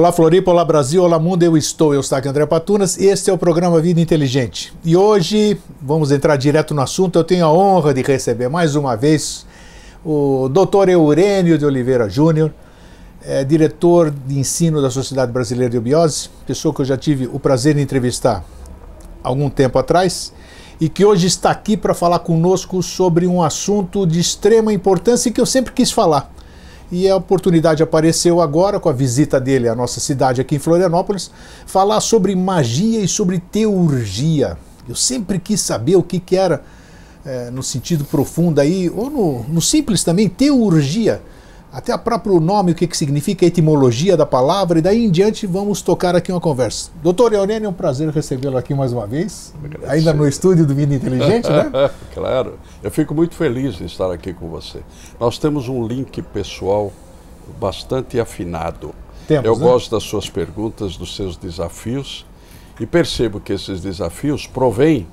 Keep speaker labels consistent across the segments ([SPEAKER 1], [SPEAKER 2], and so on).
[SPEAKER 1] Olá Floripa, olá Brasil, olá mundo, eu estou, eu aqui André Patunas, este é o programa Vida Inteligente. E hoje vamos entrar direto no assunto, eu tenho a honra de receber mais uma vez o Dr. Eurênio de Oliveira Júnior, é, diretor de ensino da Sociedade Brasileira de Biose, pessoa que eu já tive o prazer de entrevistar algum tempo atrás e que hoje está aqui para falar conosco sobre um assunto de extrema importância e que eu sempre quis falar e a oportunidade apareceu agora com a visita dele à nossa cidade aqui em Florianópolis, falar sobre magia e sobre teurgia. Eu sempre quis saber o que, que era, é, no sentido profundo aí, ou no, no simples também, teurgia até o próprio nome, o que, que significa, a etimologia da palavra, e daí em diante vamos tocar aqui uma conversa. Doutor Eunênio, é um prazer recebê-lo aqui mais uma vez, ainda no estúdio do Vida Inteligente, né?
[SPEAKER 2] claro, eu fico muito feliz de estar aqui com você. Nós temos um link pessoal bastante afinado. Temos, eu né? gosto das suas perguntas, dos seus desafios, e percebo que esses desafios provêm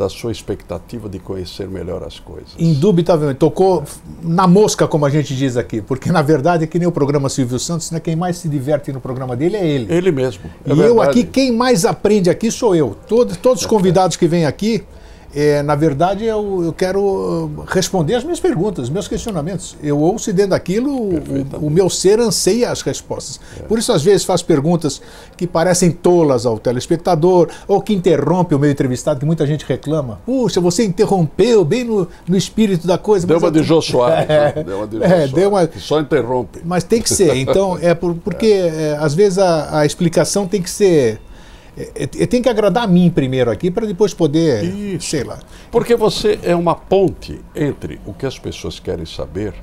[SPEAKER 2] da sua expectativa de conhecer melhor as coisas.
[SPEAKER 1] Indubitavelmente, tocou na mosca, como a gente diz aqui, porque na verdade é que nem o programa Silvio Santos, né, quem mais se diverte no programa dele é ele.
[SPEAKER 2] Ele mesmo.
[SPEAKER 1] É e verdade. eu aqui, quem mais aprende aqui sou eu. Todos, todos os convidados que vêm aqui, é, na verdade, eu, eu, quero uh, responder as minhas perguntas, os meus questionamentos. Eu ouço e dentro daquilo o, o, meu ser anseia as respostas. É. Por isso, às vezes, faço perguntas que parecem tolas ao telespectador ou que interrompe o meu entrevistado, que muita gente reclama. Puxa, você interrompeu bem no, no espírito da coisa.
[SPEAKER 2] Deu uma de Jô Soares. É, né? Deu uma de Jô é, deu uma... Só interrompe.
[SPEAKER 1] Mas tem que ser. Então, é por, porque, é, às vezes, a, a explicação tem que ser é, é, tem que agradar a mim primeiro aqui para depois poder, Isso. sei lá.
[SPEAKER 2] Porque você é uma ponte entre o que as pessoas querem saber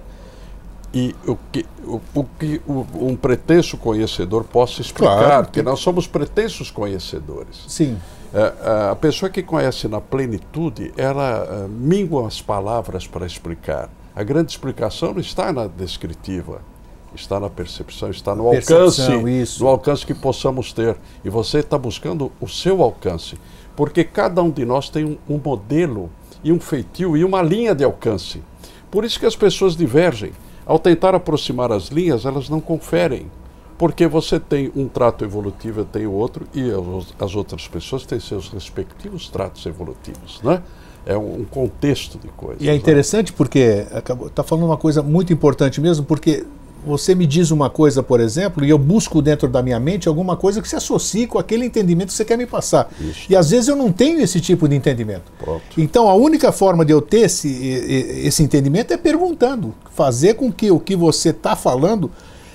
[SPEAKER 2] e o que, o, o que o, um pretenso conhecedor possa explicar, claro, porque nós somos pretensos conhecedores.
[SPEAKER 1] Sim.
[SPEAKER 2] É, a pessoa que conhece na plenitude, ela uh, mingua as palavras para explicar. A grande explicação não está na descritiva, está na percepção, está no alcance, isso. no alcance que possamos ter. E você está buscando o seu alcance, porque cada um de nós tem um, um modelo e um feitio e uma linha de alcance. Por isso que as pessoas divergem. Ao tentar aproximar as linhas, elas não conferem. Porque você tem um trato evolutivo, eu tenho outro, e as outras pessoas têm seus respectivos tratos evolutivos, né? É um contexto de coisas.
[SPEAKER 1] E é né? interessante né? porque está falando uma coisa muito importante mesmo, porque você me diz uma coisa, por exemplo, e eu busco dentro da minha mente alguma coisa que se associe com aquele entendimento que você quer me passar. Isso. E às vezes eu não tenho esse tipo de entendimento. Pronto. Então a única forma de eu ter esse, esse entendimento é perguntando, fazer com que o que você está falando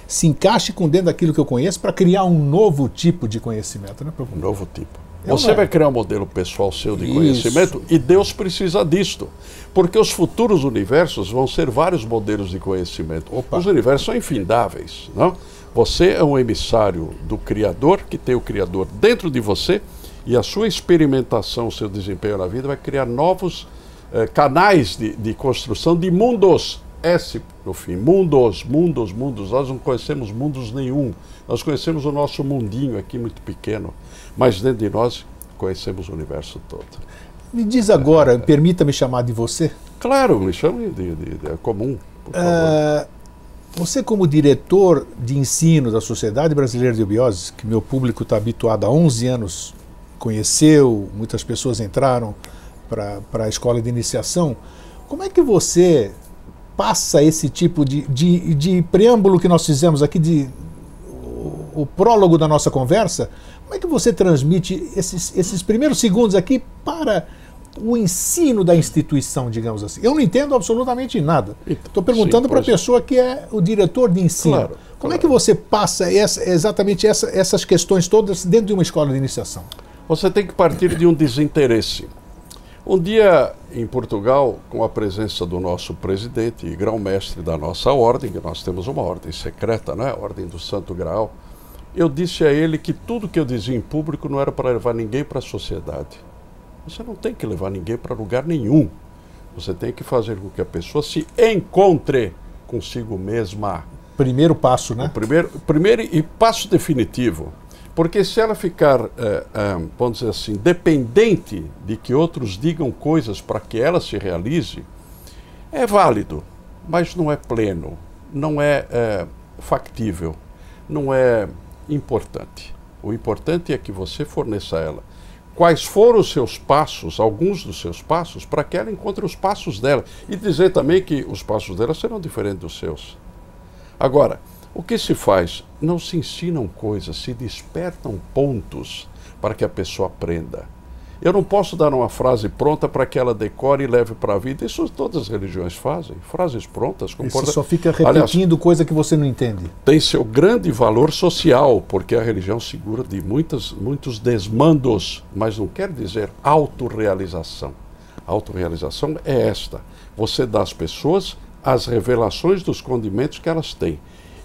[SPEAKER 1] se encaixe com dentro daquilo que eu conheço para criar um novo tipo de conhecimento. Né,
[SPEAKER 2] um novo tipo. Você vai criar um modelo pessoal seu de Isso. conhecimento e Deus precisa disto. Porque os futuros universos vão ser vários modelos de conhecimento. Opa. Os universos são infindáveis. Não? Você é um emissário do Criador, que tem o Criador dentro de você, e a sua experimentação, o seu desempenho na vida vai criar novos eh, canais de, de construção de mundos. S no fim. Mundos, mundos, mundos. Nós não conhecemos mundos nenhum. Nós conhecemos o nosso mundinho aqui muito pequeno. Mas dentro de nós conhecemos o universo todo.
[SPEAKER 1] Me diz agora, permita-me chamar de você.
[SPEAKER 2] Claro, me chame de, de, de é comum, por favor. Uh,
[SPEAKER 1] você, como diretor de ensino da Sociedade Brasileira de Bioses, que meu público está habituado há 11 anos, conheceu, muitas pessoas entraram para a escola de iniciação, como é que você passa esse tipo de, de, de preâmbulo que nós fizemos aqui, de, o, o prólogo da nossa conversa, como é que você transmite esses, esses primeiros segundos aqui para o ensino da instituição, digamos assim? Eu não entendo absolutamente nada. Estou perguntando para a pessoa que é o diretor de ensino. Claro, Como claro. é que você passa essa, exatamente essa, essas questões todas dentro de uma escola de iniciação?
[SPEAKER 2] Você tem que partir de um desinteresse. Um dia em Portugal, com a presença do nosso presidente e grão-mestre da nossa ordem, que nós temos uma ordem secreta, né? a Ordem do Santo Graal, eu disse a ele que tudo que eu dizia em público não era para levar ninguém para a sociedade. Você não tem que levar ninguém para lugar nenhum. Você tem que fazer com que a pessoa se encontre consigo mesma.
[SPEAKER 1] Primeiro passo, né?
[SPEAKER 2] O primeiro, primeiro e passo definitivo. Porque se ela ficar, é, é, vamos dizer assim, dependente de que outros digam coisas para que ela se realize, é válido, mas não é pleno, não é, é factível, não é importante. O importante é que você forneça a ela quais foram os seus passos, alguns dos seus passos, para que ela encontre os passos dela. E dizer também que os passos dela serão diferentes dos seus. Agora, o que se faz? Não se ensinam coisas, se despertam pontos para que a pessoa aprenda. Eu não posso dar uma frase pronta para que ela decore e leve para a vida. Isso todas as religiões fazem. Frases prontas.
[SPEAKER 1] Comporta... Você só fica repetindo Aliás, coisa que você não entende.
[SPEAKER 2] Tem seu grande valor social, porque a religião segura de muitas, muitos desmandos, mas não quer dizer autorrealização. Autorrealização é esta: você dá às pessoas as revelações dos condimentos que elas têm.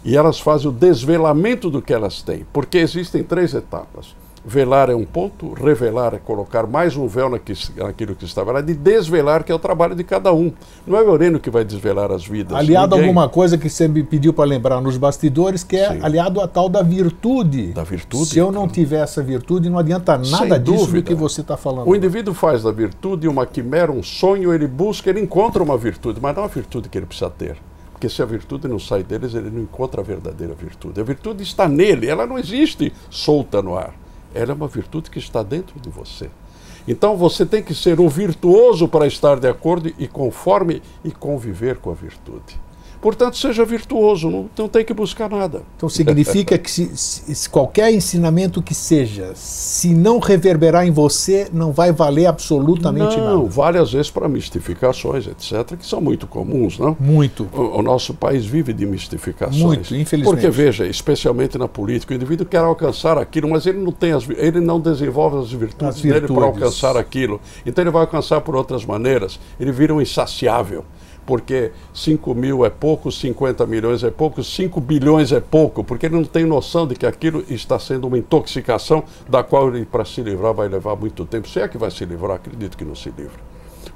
[SPEAKER 2] E elas fazem o desvelamento do que elas têm, porque existem três etapas. Velar é um ponto, revelar é colocar mais um véu naquilo que está velado, e desvelar, que é o trabalho de cada um. Não é o Eurênio que vai desvelar as vidas.
[SPEAKER 1] Aliado Ninguém... a alguma coisa que você me pediu para lembrar nos bastidores, que é Sim. aliado a tal da virtude.
[SPEAKER 2] Da virtude.
[SPEAKER 1] Se eu não tiver essa virtude, não adianta nada Sem disso dúvida. do que você está falando.
[SPEAKER 2] O indivíduo faz da virtude uma quimera, um sonho, ele busca, ele encontra uma virtude, mas não a virtude que ele precisa ter. Porque se a virtude não sai deles, ele não encontra a verdadeira virtude. A virtude está nele, ela não existe solta no ar. Ela é uma virtude que está dentro de você. Então você tem que ser o virtuoso para estar de acordo e conforme e conviver com a virtude. Portanto, seja virtuoso, não, não tem que buscar nada.
[SPEAKER 1] Então significa que se, se, qualquer ensinamento que seja, se não reverberar em você, não vai valer absolutamente
[SPEAKER 2] não,
[SPEAKER 1] nada.
[SPEAKER 2] Não, várias vezes para mistificações, etc., que são muito comuns, não?
[SPEAKER 1] Muito.
[SPEAKER 2] O, o, nosso país vive de mistificações.
[SPEAKER 1] Muito, infelizmente.
[SPEAKER 2] Porque, veja, especialmente na política, o indivíduo quer alcançar aquilo, mas ele não tem as, ele não desenvolve as virtudes, as virtudes. dele para alcançar aquilo. Então ele vai alcançar por outras maneiras. Ele vira um insaciável porque 5 mil é pouco, 50 milhões é pouco, 5 bilhões é pouco, porque ele não tem noção de que aquilo está sendo uma intoxicação da qual ele, para se livrar, vai levar muito tempo. Se é que vai se livrar, acredito que não se livra.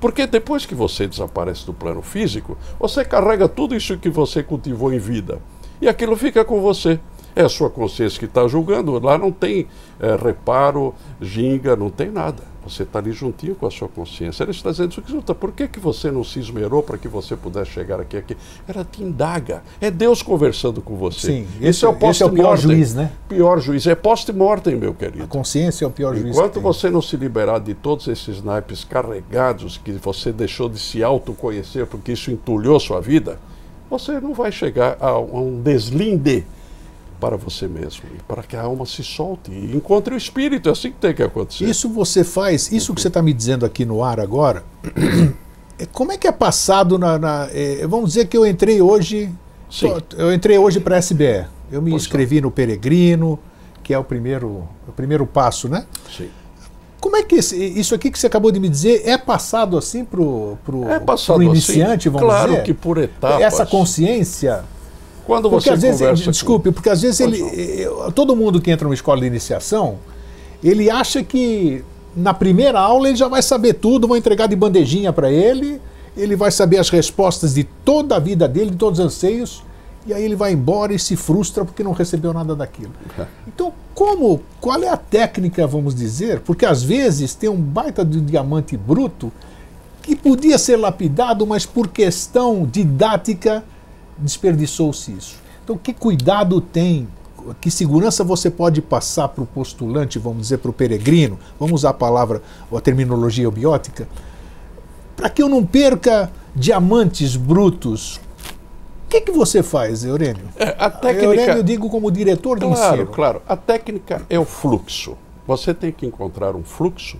[SPEAKER 2] Porque depois que você desaparece do plano físico, você carrega tudo isso que você cultivou em vida. E aquilo fica com você. É a sua consciência que está julgando. Lá não tem é, reparo, ginga, não tem nada. Você está ali juntinho com a sua consciência. Ela está dizendo, escuta, por que, que você não se esmerou para que você pudesse chegar aqui, aqui? Ela te indaga. É Deus conversando com você.
[SPEAKER 1] Sim, esse, é o esse é o pior juiz, né?
[SPEAKER 2] Pior juiz. É post-mortem, meu querido. A
[SPEAKER 1] consciência é o pior juiz.
[SPEAKER 2] Enquanto você não se liberar de todos esses naipes carregados que você deixou de se autoconhecer porque isso entulhou sua vida, você não vai chegar a um deslinde para você mesmo, para que a alma se solte e encontre o espírito, é assim que tem que acontecer.
[SPEAKER 1] Isso você faz, isso que você está me dizendo aqui no ar agora, é, como é que é passado na. na é, vamos dizer que eu entrei hoje. Sim. Eu entrei hoje para a SBE. Eu me pois inscrevi é. no Peregrino, que é o primeiro, o primeiro passo, né?
[SPEAKER 2] Sim.
[SPEAKER 1] Como é que esse, isso aqui que você acabou de me dizer é passado assim para o
[SPEAKER 2] é passado
[SPEAKER 1] iniciante,
[SPEAKER 2] assim,
[SPEAKER 1] vamos
[SPEAKER 2] claro
[SPEAKER 1] dizer?
[SPEAKER 2] Claro que por etapas.
[SPEAKER 1] Essa consciência
[SPEAKER 2] quando porque você às
[SPEAKER 1] vezes,
[SPEAKER 2] conversa
[SPEAKER 1] desculpe, com... porque às vezes ele, eh, todo mundo que entra numa escola de iniciação, ele acha que na primeira aula ele já vai saber tudo, vão entregar de bandejinha para ele, ele vai saber as respostas de toda a vida dele, de todos os anseios, e aí ele vai embora e se frustra porque não recebeu nada daquilo. Então, como, qual é a técnica, vamos dizer? Porque às vezes tem um baita de diamante bruto que podia ser lapidado, mas por questão didática desperdiçou-se isso. Então, que cuidado tem, que segurança você pode passar para o postulante, vamos dizer, para o peregrino, vamos usar a palavra ou a terminologia biótica, para que eu não perca diamantes brutos. O que, que você faz, Eurênio?
[SPEAKER 2] É, a técnica...
[SPEAKER 1] Eurênio, eu digo como diretor
[SPEAKER 2] de
[SPEAKER 1] claro,
[SPEAKER 2] ensino. Claro, a técnica é o fluxo. Você tem que encontrar um fluxo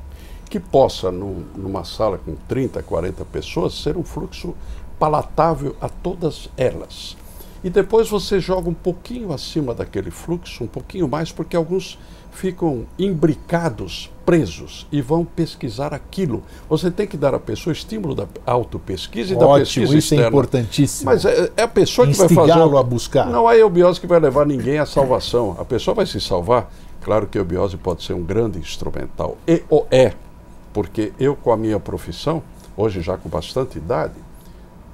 [SPEAKER 2] que possa, no, numa sala com 30, 40 pessoas, ser um fluxo palatável a todas elas. E depois você joga um pouquinho acima daquele fluxo, um pouquinho mais, porque alguns ficam imbricados, presos e vão pesquisar aquilo. Você tem que dar à pessoa estímulo da autopesquisa e
[SPEAKER 1] Ótimo,
[SPEAKER 2] da pesquisa
[SPEAKER 1] isso é
[SPEAKER 2] externa.
[SPEAKER 1] é importantíssimo.
[SPEAKER 2] Mas é, é a pessoa que vai fazer.
[SPEAKER 1] a buscar.
[SPEAKER 2] Não é a eubiose que vai levar ninguém à salvação. A pessoa vai se salvar. Claro que a eubiose pode ser um grande instrumental. E o é. Porque eu, com a minha profissão, hoje já com bastante idade,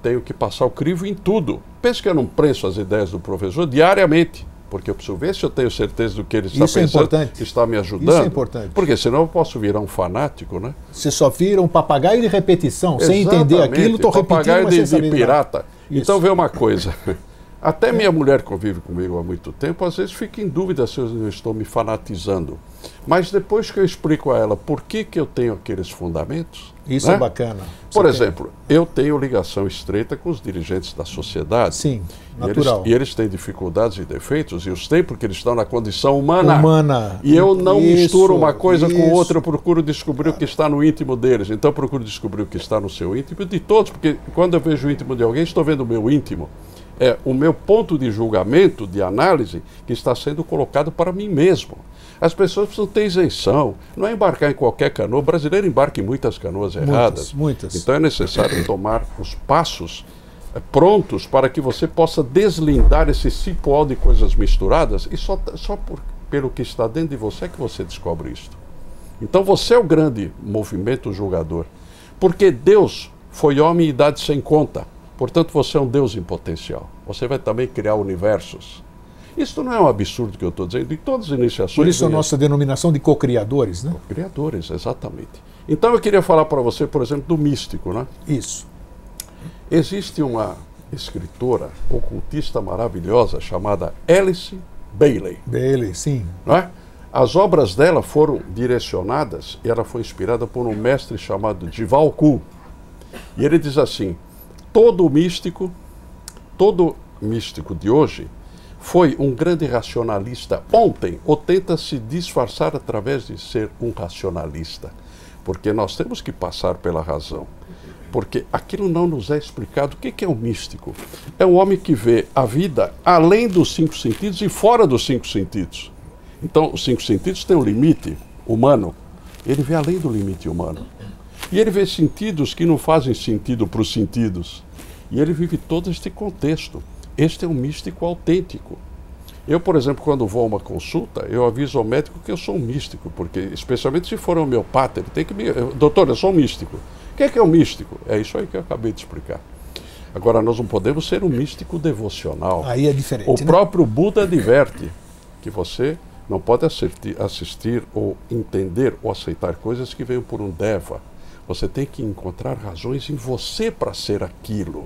[SPEAKER 2] tenho que passar o crivo em tudo. Penso que eu não prenso as ideias do professor diariamente, porque eu preciso ver se eu tenho certeza do que ele está
[SPEAKER 1] Isso
[SPEAKER 2] é
[SPEAKER 1] pensando, é
[SPEAKER 2] está me ajudando.
[SPEAKER 1] Isso é importante.
[SPEAKER 2] Porque senão eu posso virar um fanático, né?
[SPEAKER 1] Você só vira um papagaio de repetição,
[SPEAKER 2] Exatamente,
[SPEAKER 1] sem entender aquilo, estou repetindo,
[SPEAKER 2] papagaio de, de pirata. Isso. Então vê uma coisa, Até minha mulher convive comigo há muito tempo, às vezes fica em dúvida se eu estou me fanatizando. Mas depois que eu explico a ela por que, que eu tenho aqueles fundamentos.
[SPEAKER 1] Isso
[SPEAKER 2] né?
[SPEAKER 1] é bacana.
[SPEAKER 2] Por exemplo, eu tenho ligação estreita com os dirigentes da sociedade.
[SPEAKER 1] Sim,
[SPEAKER 2] e eles,
[SPEAKER 1] natural.
[SPEAKER 2] e eles têm dificuldades e defeitos, e os têm porque eles estão na condição humana.
[SPEAKER 1] Humana.
[SPEAKER 2] E eu não
[SPEAKER 1] Isso,
[SPEAKER 2] misturo uma coisa com
[SPEAKER 1] isso.
[SPEAKER 2] outra, eu procuro descobrir o que está no íntimo deles. Então eu procuro descobrir o que está no seu íntimo de todos, porque quando eu vejo o íntimo de alguém, estou vendo o meu íntimo. É o meu ponto de julgamento, de análise, que está sendo colocado para mim mesmo. As pessoas precisam ter isenção. Não é embarcar em qualquer canoa. O brasileiro embarca em muitas canoas erradas.
[SPEAKER 1] muitas.
[SPEAKER 2] Então é necessário tomar os passos eh, prontos para que você possa deslindar esse cipoal de coisas misturadas e só, só por, pelo que está dentro de você é que você descobre isto. Então você é o grande movimento julgador. Porque Deus foi homem e idade sem conta. Portanto, você é um Deus em potencial. Você vai também criar universos. Isso não é um absurdo que eu estou dizendo. Em todas as iniciações.
[SPEAKER 1] Por isso a nossa denominação de co-criadores, né?
[SPEAKER 2] Criadores, exatamente. Então eu queria falar para você, por exemplo, do místico, né?
[SPEAKER 1] Isso.
[SPEAKER 2] Existe uma escritora ocultista maravilhosa chamada Alice Bailey,
[SPEAKER 1] Bailey, sim.
[SPEAKER 2] não é? As obras dela foram direcionadas e ela foi inspirada por um mestre chamado Dival Ku. E ele diz assim: todo místico, todo místico de hoje foi um grande racionalista ontem ou tenta se disfarçar através de ser um racionalista. Porque nós temos que passar pela razão. Porque aquilo não nos é explicado. O que é um místico? É um homem que vê a vida além dos cinco sentidos e fora dos cinco sentidos. Então, os cinco sentidos têm um limite humano. Ele vê além do limite humano. E ele vê sentidos que não fazem sentido para os sentidos. E ele vive todo este contexto. Este é um místico autêntico. Eu, por exemplo, quando vou a uma consulta, eu aviso ao médico que eu sou um místico, porque, especialmente se for homeopata, ele tem que me. Doutor, eu sou um místico. O que é que é um místico? É isso aí que eu acabei de explicar. Agora, nós não podemos ser um místico devocional.
[SPEAKER 1] Aí é diferente.
[SPEAKER 2] O
[SPEAKER 1] né?
[SPEAKER 2] próprio Buda adverte que você não pode assistir, assistir ou entender ou aceitar coisas que venham por um deva. Você tem que encontrar razões em você para ser aquilo.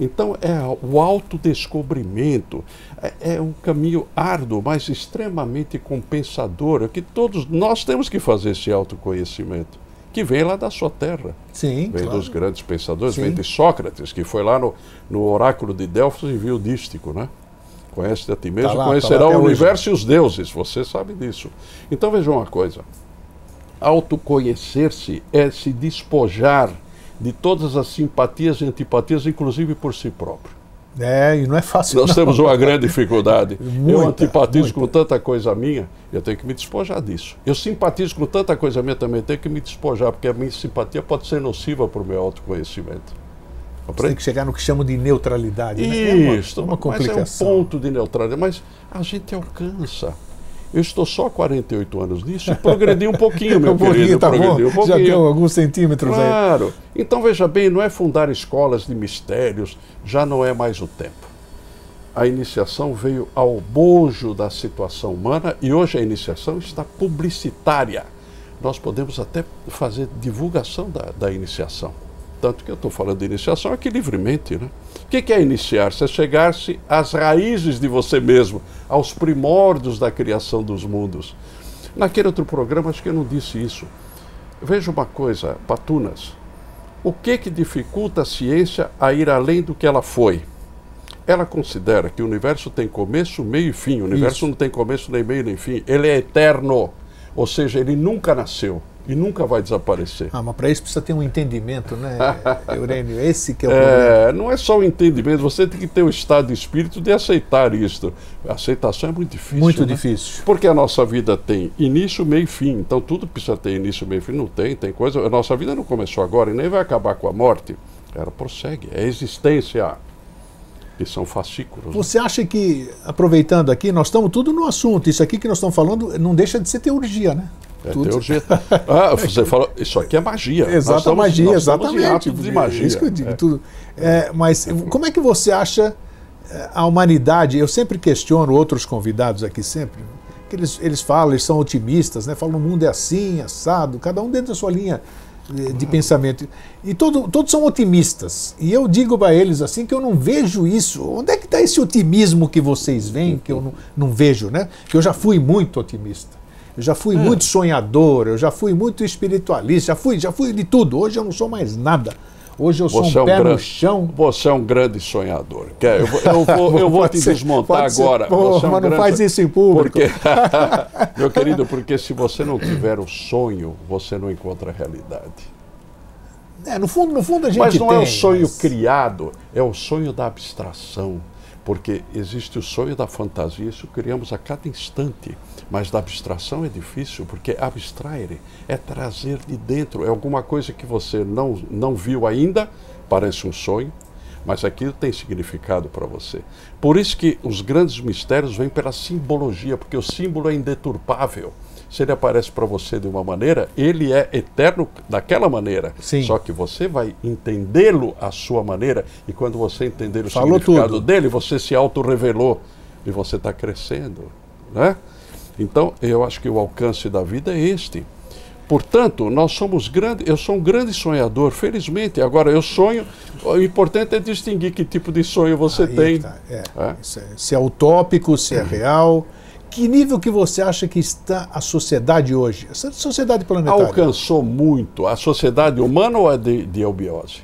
[SPEAKER 2] Então é o autodescobrimento. É, é um caminho árduo, mas extremamente compensador. É que todos nós temos que fazer esse autoconhecimento, que vem lá da sua terra.
[SPEAKER 1] Sim,
[SPEAKER 2] Vem
[SPEAKER 1] claro.
[SPEAKER 2] dos grandes pensadores,
[SPEAKER 1] Sim.
[SPEAKER 2] vem de Sócrates, que foi lá no, no oráculo de Delfos e viu o dístico, né? Conhece a ti mesmo,
[SPEAKER 1] Tá lá, tá
[SPEAKER 2] conhecerá
[SPEAKER 1] até
[SPEAKER 2] o
[SPEAKER 1] hoje.
[SPEAKER 2] universo e os deuses, você sabe disso. Então veja uma coisa: autoconhecer-se é se despojar de todas as simpatias e antipatias, inclusive por si próprio.
[SPEAKER 1] É, e não é fácil.
[SPEAKER 2] Nós
[SPEAKER 1] não.
[SPEAKER 2] temos uma grande dificuldade. eu
[SPEAKER 1] Muita,
[SPEAKER 2] antipatizo
[SPEAKER 1] muita.
[SPEAKER 2] com tanta coisa minha, eu tenho que me despojar disso. Eu simpatizo com tanta coisa minha também, tenho que me despojar, porque a minha simpatia pode ser nociva para o meu autoconhecimento.
[SPEAKER 1] Tem que chegar no que chamam de neutralidade. né? É uma-
[SPEAKER 2] Isso,
[SPEAKER 1] é uma
[SPEAKER 2] mas é um
[SPEAKER 1] complicação.
[SPEAKER 2] ponto de neutralidade, mas a gente alcança. Eu estou só há 48 anos nisso e progredi um pouquinho, meu
[SPEAKER 1] Um pouquinho,
[SPEAKER 2] querido.
[SPEAKER 1] tá bom?
[SPEAKER 2] progredi um
[SPEAKER 1] Já
[SPEAKER 2] pouquinho.
[SPEAKER 1] tem alguns centímetros aí.
[SPEAKER 2] Claro. Então veja bem, não é fundar escolas de mistérios, já não é mais o tempo. A iniciação veio ao bojo da situação humana e hoje a iniciação está publicitária. Nós podemos até fazer divulgação da, da iniciação. Tanto que eu estou falando de iniciação aqui livremente. Né? O que é iniciar-se? É chegar-se às raízes de você mesmo, aos primórdios da criação dos mundos. Naquele outro programa, acho que eu não disse isso. Veja uma coisa, Patunas. O que que dificulta a ciência a ir além do que ela foi? Ela considera que o universo tem começo, meio e fim. O universo
[SPEAKER 1] Isso.
[SPEAKER 2] não tem começo, nem meio, nem fim. Ele é eterno. Ou seja, ele nunca nasceu e nunca vai desaparecer.
[SPEAKER 1] Ah, mas para isso precisa ter um entendimento, né, Eurênio? Esse que é o problema.
[SPEAKER 2] É, não é só o entendimento, você tem que ter o estado de espírito de aceitar isto. A aceitação é muito difícil.
[SPEAKER 1] Muito
[SPEAKER 2] né?
[SPEAKER 1] difícil.
[SPEAKER 2] Porque a nossa vida tem início, meio e fim. Então tudo precisa ter início, meio e fim. Não tem, tem coisa. A nossa vida não começou agora e nem vai acabar com a morte. Ela prossegue. É existência. Que são fascículos. né?
[SPEAKER 1] Você acha que, aproveitando aqui, nós estamos tudo no assunto. Isso aqui que nós estamos falando não deixa de ser teologia, né?
[SPEAKER 2] É
[SPEAKER 1] Tudo.
[SPEAKER 2] teurgia. Ah, você falou, isso aqui é magia. Nós
[SPEAKER 1] Exata
[SPEAKER 2] estamos-
[SPEAKER 1] magia, exatamente.
[SPEAKER 2] de magia.
[SPEAKER 1] Isso que eu digo.
[SPEAKER 2] É.
[SPEAKER 1] Tudo. É, mas como é que você acha eh, a humanidade? Eu sempre questiono outros convidados aqui sempre. Que eles, eles falam, eles são otimistas, né? Falam o mundo é assim, assado, cada um dentro da sua linha de, de pensamento. E todo, todos são otimistas. E eu digo para eles assim que eu não vejo isso. Onde é que está esse otimismo que vocês veem, que eu não, não vejo, né? Que eu já fui muito otimista. Eu já fui é. muito sonhador, eu já fui muito espiritualista, já fui, já fui de tudo. Hoje eu não sou mais nada. Hoje eu sou você um, é um pé grande, no chão.
[SPEAKER 2] Você é um grande sonhador. Eu, eu vou, eu vou te ser, desmontar agora.
[SPEAKER 1] Pô, é um mas não faz isso em público.
[SPEAKER 2] Porque, meu querido, porque se você não tiver o sonho, você não encontra a realidade.
[SPEAKER 1] É, no fundo, no fundo a gente
[SPEAKER 2] Mas não
[SPEAKER 1] tem,
[SPEAKER 2] é o sonho
[SPEAKER 1] mas...
[SPEAKER 2] criado, é o sonho da abstração. Porque existe o sonho da fantasia, isso criamos a cada instante. Mas da abstração é difícil, porque abstrair é trazer de dentro, é alguma coisa que você não, não viu ainda, parece um sonho, mas aquilo tem significado para você. Por isso que os grandes mistérios vêm pela simbologia, porque o símbolo é indeturpável. Se ele aparece para você de uma maneira, ele é eterno daquela maneira.
[SPEAKER 1] Sim.
[SPEAKER 2] Só que você vai entendê-lo à sua maneira, e quando você entender o Falou significado tudo. dele, você se auto-revelou e você está crescendo. Né? Então, eu acho que o alcance da vida é este. Portanto, nós somos grandes, eu sou um grande sonhador, felizmente. Agora, eu sonho, o importante é distinguir que tipo de sonho você Aí tem. Tá.
[SPEAKER 1] É. É. Se é utópico, se é real. Que nível que você acha que está a sociedade hoje? Essa sociedade planetária.
[SPEAKER 2] Alcançou muito. A sociedade humana ou a de, de eubiose?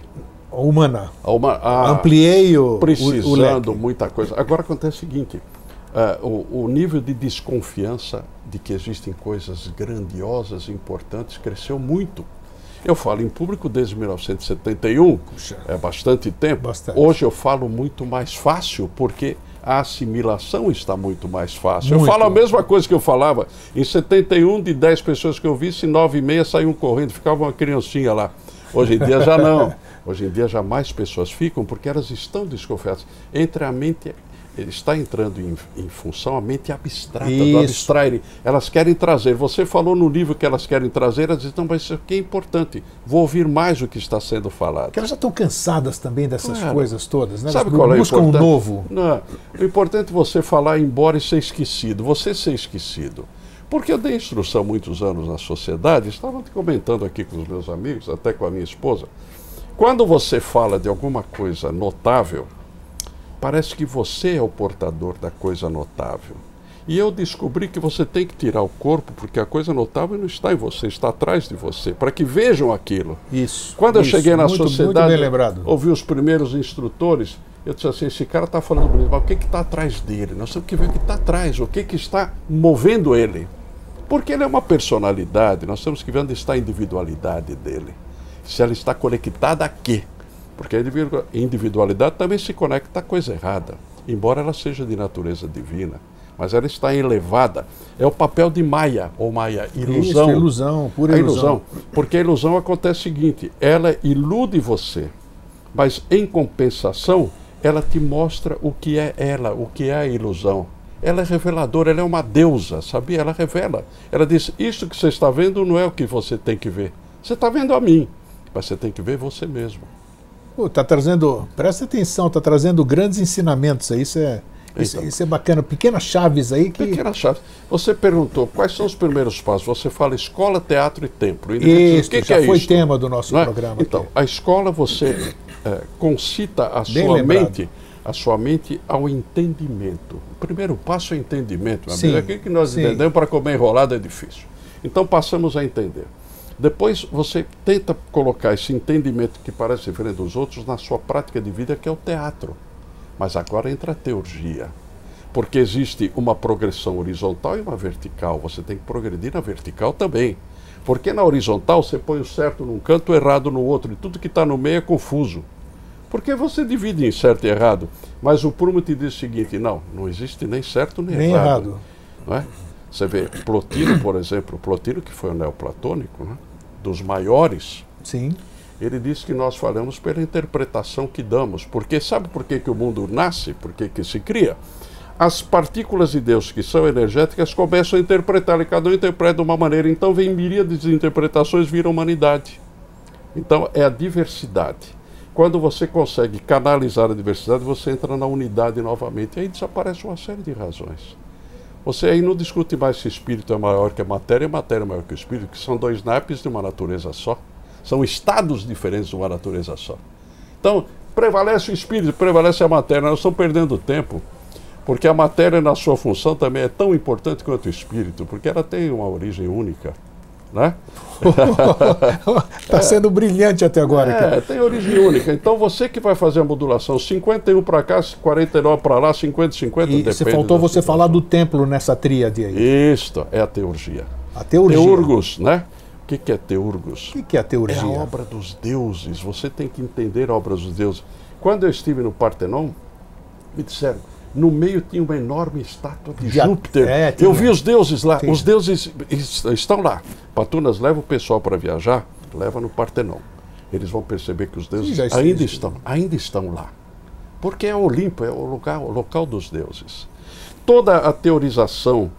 [SPEAKER 1] Humana.
[SPEAKER 2] A uma, a,
[SPEAKER 1] Ampliei o
[SPEAKER 2] Precisando
[SPEAKER 1] o, o
[SPEAKER 2] muita coisa. Agora acontece o seguinte uh, o, o, nível de desconfiança de que existem coisas grandiosas e importantes cresceu muito. Eu falo em público desde 1971, Puxa, é bastante tempo.
[SPEAKER 1] Bastante.
[SPEAKER 2] Hoje eu falo muito mais fácil, porque a assimilação está muito mais fácil. Muito. Eu falo a mesma coisa que eu falava. Em 71, de 10 pessoas que eu vi, se 9 e meia saíam correndo, ficava uma criancinha lá. Hoje em dia já não. Hoje em dia já mais pessoas ficam porque elas estão desconfiadas. Entre a mente está entrando em, em, função a mente abstrata
[SPEAKER 1] isso.
[SPEAKER 2] do abstrair. Elas querem trazer. Você falou no livro que elas querem trazer, elas dizem, não, mas isso aqui é importante. Vou ouvir mais o que está sendo falado. Porque
[SPEAKER 1] elas já estão cansadas também dessas claro. coisas todas, né?
[SPEAKER 2] Sabe elas qual é
[SPEAKER 1] buscam
[SPEAKER 2] o
[SPEAKER 1] importante? um novo.
[SPEAKER 2] Não, o importante é você falar embora e ser esquecido. Você ser esquecido. Porque eu dei instrução muitos anos na sociedade, estava comentando aqui com os meus amigos, até com a minha esposa. Quando você fala de alguma coisa notável, parece que você é o portador da coisa notável. E eu descobri que você tem que tirar o corpo, porque a coisa notável não está em você, está atrás de você, para que vejam aquilo.
[SPEAKER 1] Isso.
[SPEAKER 2] Quando eu
[SPEAKER 1] isso,
[SPEAKER 2] cheguei na
[SPEAKER 1] muito,
[SPEAKER 2] sociedade,
[SPEAKER 1] muito
[SPEAKER 2] ouvi os primeiros instrutores, eu disse assim: esse cara está falando bonito, mas o que está atrás dele? Nós temos que ver o que está atrás, o que, que está movendo ele. Porque ele é uma personalidade, nós temos que ver onde está a individualidade dele. Se ela está conectada a quê? Porque a individualidade também se conecta à coisa errada, embora ela seja de natureza divina. Mas ela está elevada. É o papel de Maia, ou Maia, ilusão.
[SPEAKER 1] Isso, ilusão, pura ilusão. ilusão.
[SPEAKER 2] Porque a ilusão acontece o seguinte: ela ilude você, mas em compensação, ela te mostra o que é ela, o que é a ilusão. Ela é reveladora, ela é uma deusa, sabia? Ela revela. Ela diz: Isso que você está vendo não é o que você tem que ver. Você está vendo a mim, mas você tem que ver você mesmo.
[SPEAKER 1] Está trazendo, presta atenção, está trazendo grandes ensinamentos aí, isso é, então, isso, isso, é bacana. Pequenas chaves aí que.
[SPEAKER 2] Pequenas chaves. Você perguntou quais são os primeiros passos. Você fala escola, teatro e templo.
[SPEAKER 1] Isso, o que, já que é foi isso? tema do nosso é? programa.
[SPEAKER 2] Então,
[SPEAKER 1] aqui.
[SPEAKER 2] a escola você é, concita a Bem sua lembrado. mente a sua mente ao entendimento. O primeiro passo é entendimento. Sim, Aquilo que nós sim. entendemos para comer enrolado é difícil. Então passamos a entender. Depois você tenta colocar esse entendimento que parece diferente dos outros na sua prática de vida, que é o teatro. Mas agora entra a teurgia. Porque existe uma progressão horizontal e uma vertical. Você tem que progredir na vertical também. Porque na horizontal você põe o certo num canto, o errado no outro, e tudo que está no meio é confuso. Porque você divide em certo e errado. Mas o prumo te diz o seguinte: não, não existe nem certo nem,
[SPEAKER 1] nem
[SPEAKER 2] errado.
[SPEAKER 1] errado.
[SPEAKER 2] Não é? Você vê, Plotino, por exemplo, Plotino, que foi o neoplatônico, né? Dos maiores,
[SPEAKER 1] Sim.
[SPEAKER 2] ele diz que nós falamos pela interpretação que damos. Porque sabe por que, que o mundo nasce? Por que, que se cria? As partículas de Deus que são energéticas começam a interpretar, e cada um interpreta de uma maneira. Então vem miríades de interpretações, vira humanidade. Então é a diversidade. Quando você consegue canalizar a diversidade, você entra na unidade novamente. E aí desaparece uma série de razões. Você aí não discute mais se espírito é maior que a matéria e matéria é maior que o espírito, que são dois naipes de uma natureza só. São estados diferentes de uma natureza só. Então, prevalece o espírito, prevalece a matéria. Nós estamos perdendo tempo, porque a matéria, na sua função, também é tão importante quanto o espírito, porque ela tem uma origem única. Né?
[SPEAKER 1] Está sendo brilhante até agora.
[SPEAKER 2] É, cara. tem origem única. Então você que vai fazer a modulação 51 para cá, 49 para lá, 50, 50,
[SPEAKER 1] e Você faltou você situação. falar do templo nessa tríade
[SPEAKER 2] aí. Isto é a teurgia.
[SPEAKER 1] A teurgia.
[SPEAKER 2] Teurgos, né? O que, que é teurgos?
[SPEAKER 1] O que, que é a teurgia?
[SPEAKER 2] É a obra dos deuses. Você tem que entender a obra dos deuses. Quando eu estive no Partenon, me disseram, no meio tinha uma enorme estátua de, Júpiter. É, eu vi os deuses lá, os deuses estão lá. Patunas leva o pessoal para viajar, leva no Partenon. Eles vão perceber que os deuses Sim, ainda estão, ainda estão lá. Porque é o Olimpo, é o local, o local dos deuses. Toda a teorização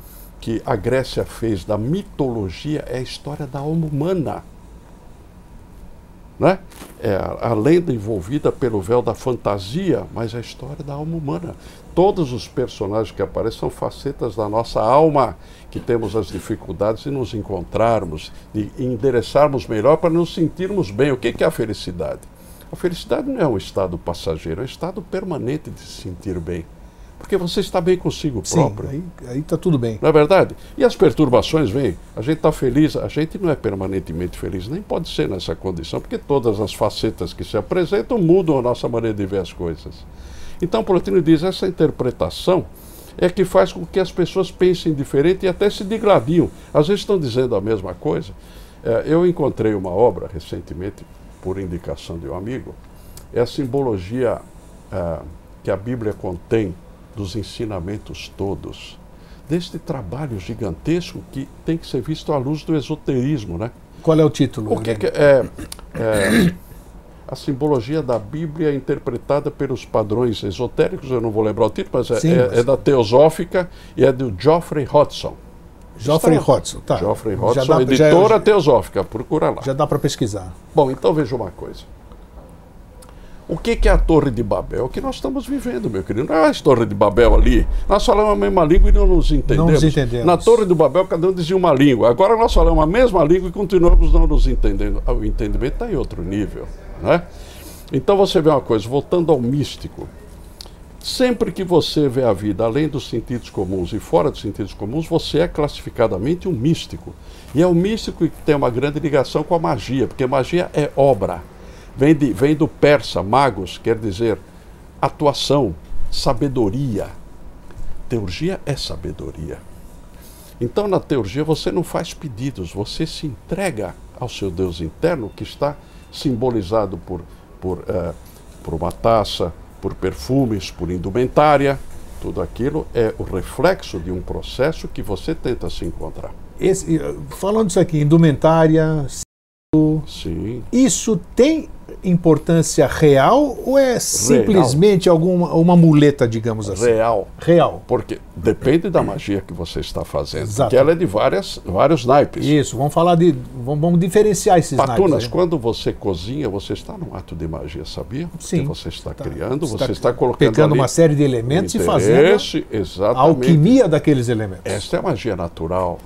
[SPEAKER 2] que a Grécia fez da mitologia é a história da alma humana. Né? É a, a lenda envolvida pelo véu da fantasia, mas é a história da alma humana. Todos os personagens que aparecem são facetas da nossa alma, que temos as dificuldades de nos encontrarmos, de endereçarmos melhor para nos sentirmos bem. O que é a felicidade? A felicidade não é um estado passageiro, é um estado permanente de se sentir bem. Porque você está bem consigo próprio.
[SPEAKER 1] Sim, aí está tudo bem.
[SPEAKER 2] Não é verdade? E as perturbações vêm. A gente está feliz, a gente não é permanentemente feliz, nem pode ser nessa condição, porque todas as facetas que se apresentam mudam a nossa maneira de ver as coisas. Então, Plotino diz: essa interpretação é que faz com que as pessoas pensem diferente e até se digladiam. Às vezes estão dizendo a mesma coisa. É, eu encontrei uma obra recentemente, por indicação de um amigo, é a simbologia é, que a Bíblia contém dos ensinamentos todos, deste trabalho gigantesco que tem que ser visto à luz do esoterismo, né?
[SPEAKER 1] Qual é o título?
[SPEAKER 2] O que, que é, é, a simbologia da Bíblia interpretada pelos padrões esotéricos, eu não vou lembrar o título, mas é, Sim, é, é da Teosófica e é do Geoffrey Hodgson.
[SPEAKER 1] Geoffrey Hodgson, tá.
[SPEAKER 2] Geoffrey Hodgson, dá, editora já, Teosófica, procura lá.
[SPEAKER 1] Já dá para pesquisar.
[SPEAKER 2] Bom, então veja uma coisa. O que, que é a Torre de Babel? O que nós estamos vivendo, meu querido. Não é a Torre de Babel ali. Nós falamos a mesma língua e não nos entendemos. Não nos entendemos. Na Torre de Babel, cada um dizia uma língua. Agora nós falamos a mesma língua e continuamos não nos entendendo. O entendimento está em outro nível. Né? Então você vê uma coisa, voltando ao místico. Sempre que você vê a vida além dos sentidos comuns e fora dos sentidos comuns, você é classificadamente um místico. E é o místico que tem uma grande ligação com a magia, porque magia é obra. Vem, de, vem do persa, magos, quer dizer atuação, sabedoria. Teurgia é sabedoria. Então, na teurgia, você não faz pedidos, você se entrega ao seu Deus interno, que está simbolizado por, por, uh, por uma taça, por perfumes, por indumentária. Tudo aquilo é o reflexo de um processo que você tenta se encontrar.
[SPEAKER 1] Esse, falando isso aqui, indumentária,
[SPEAKER 2] Sim.
[SPEAKER 1] Isso tem importância real ou é simplesmente real. alguma uma muleta, digamos assim?
[SPEAKER 2] Real.
[SPEAKER 1] Real.
[SPEAKER 2] Porque depende da magia que você está fazendo. Exato. Porque ela é de várias, vários naipes.
[SPEAKER 1] Isso, vamos falar de. Vamos, vamos diferenciar esses
[SPEAKER 2] Patunas,
[SPEAKER 1] naipes.
[SPEAKER 2] quando você cozinha, você está num ato de magia, sabia?
[SPEAKER 1] Sim.
[SPEAKER 2] Que você está tá. criando, você, está, está colocando.
[SPEAKER 1] Pegando uma série de elementos e fazendo
[SPEAKER 2] exatamente.
[SPEAKER 1] a alquimia daqueles elementos.
[SPEAKER 2] Esta é a magia natural.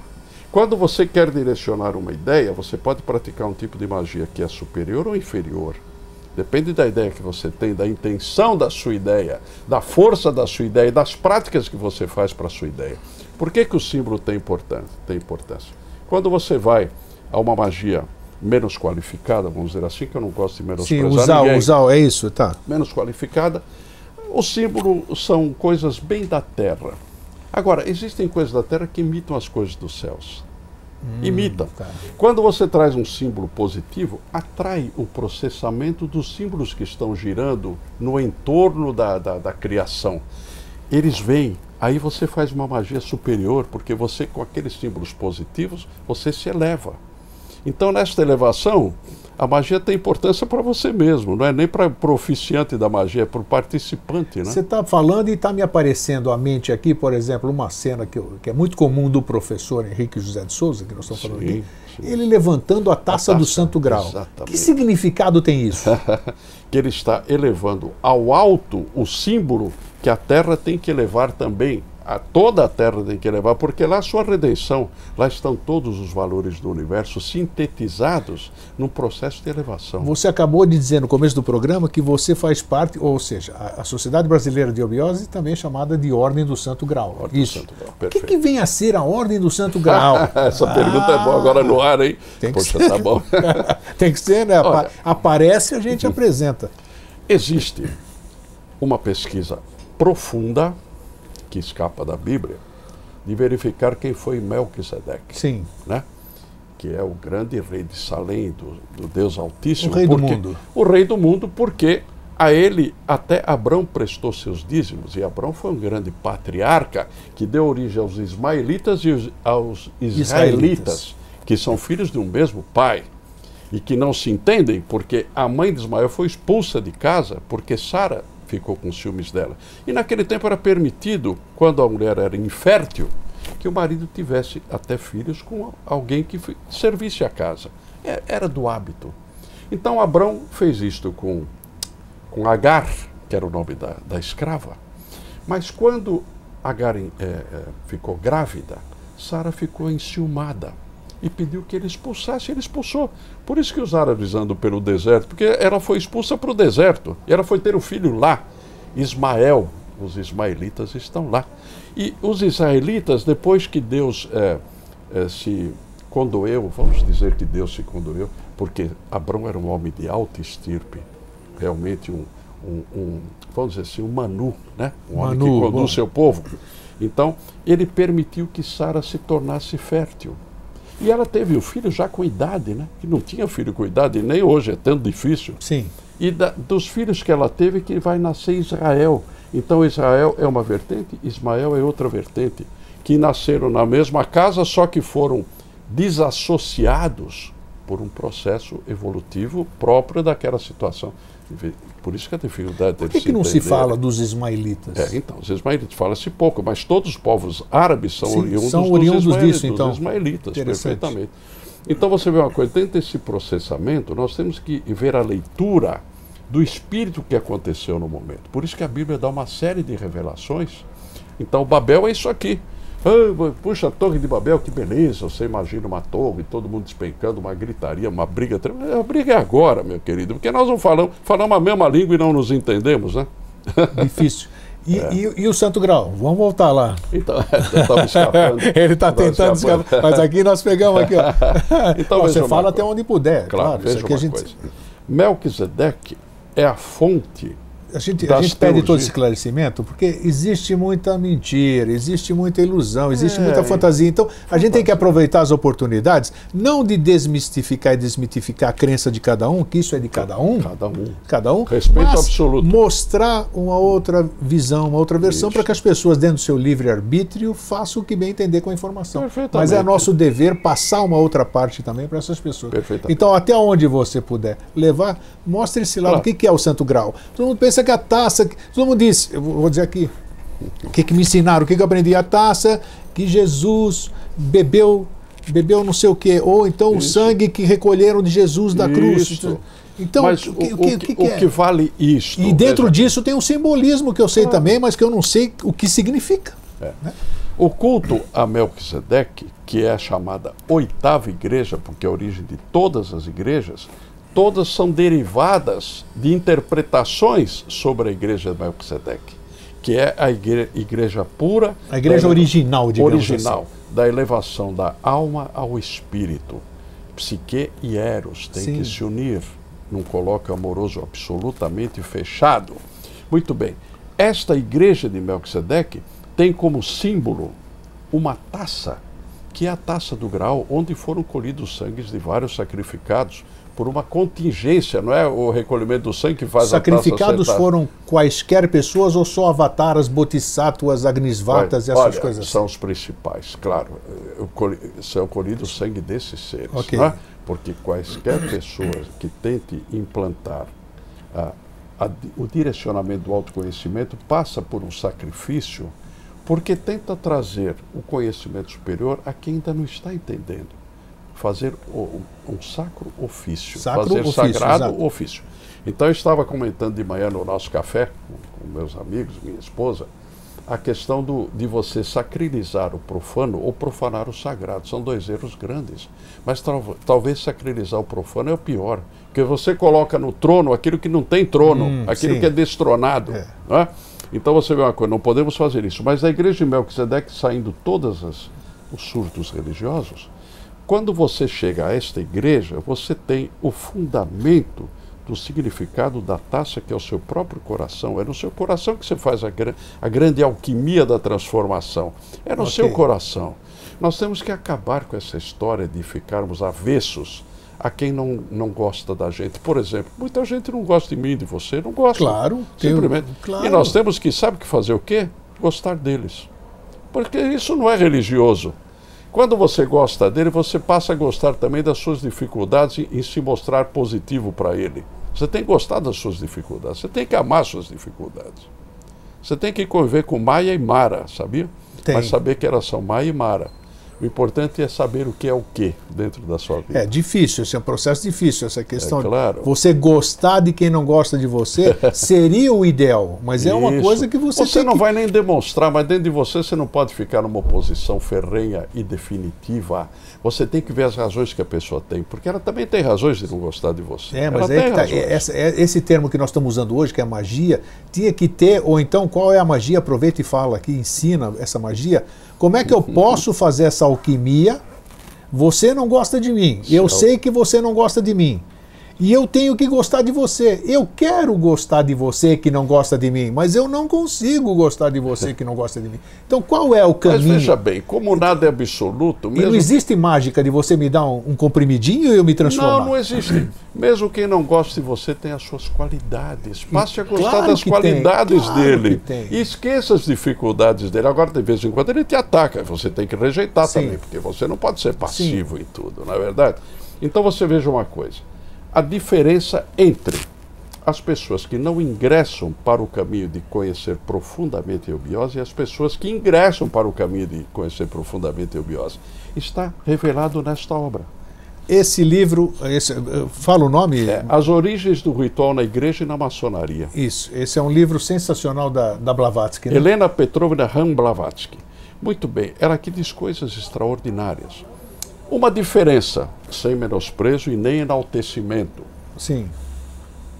[SPEAKER 2] Quando você quer direcionar uma ideia, você pode praticar um tipo de magia que é superior ou inferior. Depende da ideia que você tem, da intenção da sua ideia, da força da sua ideia, das práticas que você faz para a sua ideia. Por que, que o símbolo tem importância? tem importância? Quando você vai a uma magia menos qualificada, vamos dizer assim, que eu não gosto de menosprezar
[SPEAKER 1] Sim, usar,
[SPEAKER 2] ninguém,
[SPEAKER 1] usar, é isso, tá.
[SPEAKER 2] Menos qualificada, o símbolo são coisas bem da terra Agora, existem coisas da Terra que imitam as coisas dos céus. Hum, imitam. Tá. Quando você traz um símbolo positivo, atrai o processamento dos símbolos que estão girando no entorno da, da, da criação. Eles vêm, aí você faz uma magia superior, porque você, com aqueles símbolos positivos, você se eleva. Então, nesta elevação, a magia tem importância para você mesmo, não é nem para o oficiante da magia, é para o participante. Né?
[SPEAKER 1] Você está falando e está me aparecendo à mente aqui, por exemplo, uma cena que, eu, que, é muito comum do professor Henrique José de Souza, que nós estamos falando sim, aqui, sim. ele levantando a taça, a taça, do Santo Grau. Exatamente. Que significado tem isso?
[SPEAKER 2] que ele está elevando ao alto o símbolo que a Terra tem que elevar também a toda a terra tem que levar, porque lá a sua redenção, lá estão todos os valores do universo sintetizados num processo de elevação.
[SPEAKER 1] Você acabou de dizer no começo do programa que você faz parte, ou seja, a, a Sociedade Brasileira de Obiose também é chamada de Ordem do Santo Grau.
[SPEAKER 2] Ordem
[SPEAKER 1] Isso.
[SPEAKER 2] Santo Grau,
[SPEAKER 1] O que,
[SPEAKER 2] perfeito.
[SPEAKER 1] que vem a ser a Ordem do Santo Grau?
[SPEAKER 2] Essa pergunta é boa agora no ar, hein?
[SPEAKER 1] Tem que
[SPEAKER 2] Poxa,
[SPEAKER 1] ser.
[SPEAKER 2] tá bom.
[SPEAKER 1] Tem que ser, né?
[SPEAKER 2] Olha.
[SPEAKER 1] Aparece a gente apresenta.
[SPEAKER 2] Existe uma pesquisa profunda, que escapa da Bíblia, de verificar quem foi Melquisedeque,
[SPEAKER 1] Sim.
[SPEAKER 2] né? que é o grande rei de Salém, do, do Deus Altíssimo.
[SPEAKER 1] O rei do
[SPEAKER 2] porque-
[SPEAKER 1] mundo.
[SPEAKER 2] O rei do mundo, porque a ele até Abrão prestou seus dízimos, e Abrão foi um grande patriarca que deu origem aos ismaelitas e os- aos israelitas,
[SPEAKER 1] Israelitas.
[SPEAKER 2] que são filhos de um mesmo pai e que não se entendem porque a mãe de Ismael foi expulsa de casa porque Sara ficou com ciúmes dela. E naquele tempo era permitido, quando a mulher era infértil, que o marido tivesse até filhos com alguém que servisse a casa. É- Era do hábito. Então Abrão fez isto com, com Agar, que era o nome da, da escrava. Mas quando Agar eh, eh, ficou grávida, Sara ficou enciumada e pediu que ele expulsasse, ele expulsou. Por isso que os árabes andam pelo deserto, porque ela foi expulsa para o deserto. E ela foi ter o filho lá, Ismael. Os ismaelitas estão lá. E os israelitas, depois que Deus eh, eh, se condoeu, vamos dizer que Deus se condoeu, porque Abrão era um homem de alta estirpe, realmente um, um, um, vamos dizer assim, um manu, né? um homem
[SPEAKER 1] Manu,
[SPEAKER 2] que conduz
[SPEAKER 1] bom.
[SPEAKER 2] seu povo. Então, ele permitiu que Sara se tornasse fértil. E ela teve o filho já com idade, né? Que não tinha filho com idade, nem hoje é tão difícil.
[SPEAKER 1] Sim.
[SPEAKER 2] E da- dos filhos que ela teve, que vai nascer Israel. Então Israel é uma vertente, Ismael é outra vertente, que nasceram na mesma casa, só que foram desassociados por um processo evolutivo próprio daquela situação. Por isso que a dificuldade
[SPEAKER 1] Por que, que não se
[SPEAKER 2] entenderem.
[SPEAKER 1] fala dos ismaelitas?
[SPEAKER 2] É, então, os ismaelitas fala-se pouco, mas todos os povos árabes são
[SPEAKER 1] Sim,
[SPEAKER 2] oriundos,
[SPEAKER 1] são
[SPEAKER 2] dos,
[SPEAKER 1] oriundos
[SPEAKER 2] ismaelitas,
[SPEAKER 1] disso, então.
[SPEAKER 2] dos ismaelitas, perfeitamente. Então você vê uma coisa, dentro desse processamento, nós temos que ver a leitura do espírito que aconteceu no momento. Por isso que a Bíblia dá uma série de revelações. Então, Babel é isso aqui. Puxa, a Torre de Babel, que beleza! Você imagina uma torre, todo mundo despencando, uma gritaria, uma briga. A briga é agora, meu querido, porque nós não falamos, falamos a mesma língua e não nos entendemos, né?
[SPEAKER 1] Difícil. E,
[SPEAKER 2] É.
[SPEAKER 1] e- e o Santo Grau? Vamos voltar lá.
[SPEAKER 2] Então, eu estava escapando.
[SPEAKER 1] Ele está tentando escapar. Mas aqui nós pegamos aqui, ó.
[SPEAKER 2] Então, veja
[SPEAKER 1] você fala
[SPEAKER 2] coisa.
[SPEAKER 1] até onde puder.
[SPEAKER 2] Claro,
[SPEAKER 1] Claro, isso aqui a gente.
[SPEAKER 2] Melquisedeque é a fonte
[SPEAKER 1] a gente, a gente pede todo esclarecimento porque existe muita mentira, existe muita ilusão, existe
[SPEAKER 2] É,
[SPEAKER 1] muita fantasia. Então, a gente tem que aproveitar as oportunidades, não de desmistificar e desmitificar a crença de cada um, que isso é de cada um,
[SPEAKER 2] cada um.
[SPEAKER 1] cada um,
[SPEAKER 2] Respeito
[SPEAKER 1] mas
[SPEAKER 2] absoluto.
[SPEAKER 1] mostrar uma outra visão, uma outra versão, para que as pessoas, dentro do seu livre-arbítrio, façam o que bem entender com a informação. Mas é nosso dever passar uma outra parte também para essas pessoas. Então, até onde você puder levar, mostre esse lado.
[SPEAKER 2] Claro.
[SPEAKER 1] O que que é o Santo Grau? Todo mundo pensa que a taça. Todo mundo diz, eu vou dizer aqui, o que, que me ensinaram, o que, que eu aprendi? A taça que Jesus bebeu, bebeu não sei o quê, ou então o
[SPEAKER 2] Isso.
[SPEAKER 1] sangue que recolheram de Jesus da cruz.
[SPEAKER 2] Isso.
[SPEAKER 1] Então,
[SPEAKER 2] Mas
[SPEAKER 1] o, que, o que- o que é?
[SPEAKER 2] o que vale isto?
[SPEAKER 1] E dentro
[SPEAKER 2] veja,
[SPEAKER 1] disso tem um simbolismo que eu sei também, mas que eu não sei o que significa.
[SPEAKER 2] O culto a Melquisedeque, que é a chamada oitava igreja, porque é a origem de todas as igrejas, todas são derivadas de interpretações sobre a igreja de Melquisedeque, que é a igre- igreja pura,
[SPEAKER 1] A igreja
[SPEAKER 2] da-
[SPEAKER 1] original, digamos
[SPEAKER 2] original,
[SPEAKER 1] assim.
[SPEAKER 2] da elevação da alma ao espírito. Psique e Eros têm
[SPEAKER 1] Sim.
[SPEAKER 2] que se unir num colóquio amoroso absolutamente fechado. Muito bem. Esta igreja de Melquisedeque tem como símbolo uma taça, que é a taça do grau, onde foram colhidos os sangues de vários sacrificados por uma contingência, não é o recolhimento do sangue que faz a
[SPEAKER 1] Sacrificados
[SPEAKER 2] taça sentar.
[SPEAKER 1] foram quaisquer pessoas ou só avataras, bodhisattvas, agnisvatas e essas
[SPEAKER 2] Olha,
[SPEAKER 1] coisas? assim?
[SPEAKER 2] São os principais, claro. São colhidos o sangue desses seres.
[SPEAKER 1] Ok.
[SPEAKER 2] não é? Porque quaisquer pessoas que tentem implantar a- a o direcionamento do autoconhecimento passa por um sacrifício, porque tenta trazer o conhecimento superior a quem ainda não está entendendo. Fazer o- um sacro ofício.
[SPEAKER 1] Sacro
[SPEAKER 2] fazer
[SPEAKER 1] ofício,
[SPEAKER 2] sagrado
[SPEAKER 1] exato.
[SPEAKER 2] ofício. Então eu estava comentando de manhã no nosso café com, com meus amigos, minha esposa, a questão do, de você sacralizar o profano ou profanar o sagrado. São dois erros grandes. Mas tal, talvez sacralizar o profano é o pior. Porque você coloca no trono aquilo que não tem trono, hum, aquilo sim. que é destronado. É. Né? Então você vê uma coisa, não podemos fazer isso. Mas a igreja de Melquisedeque, saindo todos os surtos religiosos, quando você chega a esta igreja, você tem o fundamento do significado da taça, que é o seu próprio coração. É no seu coração que você faz a, a grande alquimia da transformação. É no okay. seu coração. Nós temos que acabar com essa história de ficarmos avessos a quem não, não gosta da gente. Por exemplo, muita gente não gosta de mim, de você, não gosta.
[SPEAKER 1] Claro.
[SPEAKER 2] Simplesmente.
[SPEAKER 1] Tenho, claro.
[SPEAKER 2] E nós temos que, sabe que fazer o quê? Gostar deles. Porque isso não é religioso. Quando você gosta dele, você passa a gostar também das suas dificuldades e, e se mostrar positivo para ele. Você tem que gostar das suas dificuldades, você tem que amar suas dificuldades. Você tem que conviver com Maia e Mara, sabia? Tem. Mas saber que elas são Maia e Mara. O importante é saber o que é o que dentro da sua vida.
[SPEAKER 1] É difícil, esse é um processo difícil, essa questão.
[SPEAKER 2] É, claro.
[SPEAKER 1] Você gostar de quem não gosta de você seria o ideal, mas é uma coisa que você
[SPEAKER 2] Você não
[SPEAKER 1] que...
[SPEAKER 2] vai nem demonstrar, mas dentro de você você não pode ficar numa posição ferrenha e definitiva. Você tem que ver as razões que a pessoa tem, porque ela também tem razões de não gostar de você.
[SPEAKER 1] É, mas é tá, essa, é, esse termo que nós estamos usando hoje, que é magia, tinha que ter, ou então qual é a magia? Aproveita e fala aqui, ensina essa magia como é que eu posso fazer essa alquimia? Você não gosta de mim. Eu sei que você não gosta de mim. E eu tenho que gostar de você. Eu quero gostar de você que não gosta de mim, mas eu não consigo gostar de você que não gosta de mim. Então qual é o caminho?
[SPEAKER 2] Mas veja bem, como nada é absoluto.
[SPEAKER 1] Mesmo... E não existe mágica de você me dar um, um comprimidinho e eu me transformar.
[SPEAKER 2] Não, não existe. Mesmo quem não gosta de você tem as suas qualidades. Passe a gostar claro das qualidades claro dele. E esqueça as dificuldades dele. Agora, de vez em quando, ele te ataca. Você tem que rejeitar Sim. também, porque você não pode ser passivo Sim. em tudo, não é verdade? Então você veja uma coisa a diferença entre as pessoas que não ingressam para o caminho de conhecer profundamente a eubiose e as pessoas que ingressam para o caminho de conhecer profundamente a eubiose. Está revelado nesta obra.
[SPEAKER 1] Esse livro, esse, eh, fala o nome?
[SPEAKER 2] É, As Origens do Ritual na Igreja e na Maçonaria.
[SPEAKER 1] Isso, esse é um livro sensacional da, da Blavatsky. Né?
[SPEAKER 2] Helena Petrovna Ram Blavatsky. Muito bem, ela aqui diz coisas extraordinárias. Uma diferença, sem menosprezo e nem enaltecimento.
[SPEAKER 1] Sim.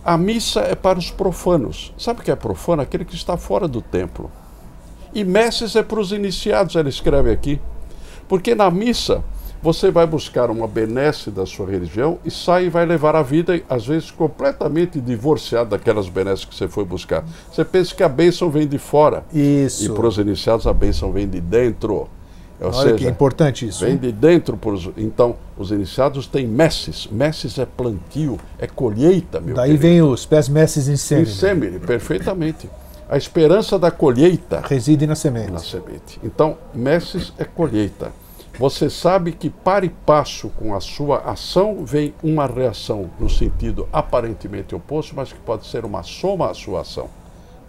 [SPEAKER 2] A missa é para os profanos. Sabe o que é profano? Aquele que está fora do templo. E messes é para os iniciados, ela escreve aqui. Porque na missa você vai buscar uma benesse da sua religião e sai e vai levar a vida, às vezes, completamente divorciado daquelas benesses que você foi buscar. Você pensa que a bênção vem de fora.
[SPEAKER 1] Isso.
[SPEAKER 2] E para os iniciados a bênção vem de dentro.
[SPEAKER 1] Ou Olha seja, que é importante isso.
[SPEAKER 2] Vem de dentro. Então, os iniciados têm messes. Messes é plantio, é colheita, meu
[SPEAKER 1] Daí querido. vem os pés messes em sêmine.
[SPEAKER 2] Em sêmine, perfeitamente. A esperança da colheita
[SPEAKER 1] reside na semente.
[SPEAKER 2] Na semente. Então, messes é colheita. Você sabe que para e passo com a sua ação vem uma reação no sentido aparentemente oposto, mas que pode ser uma soma à sua ação.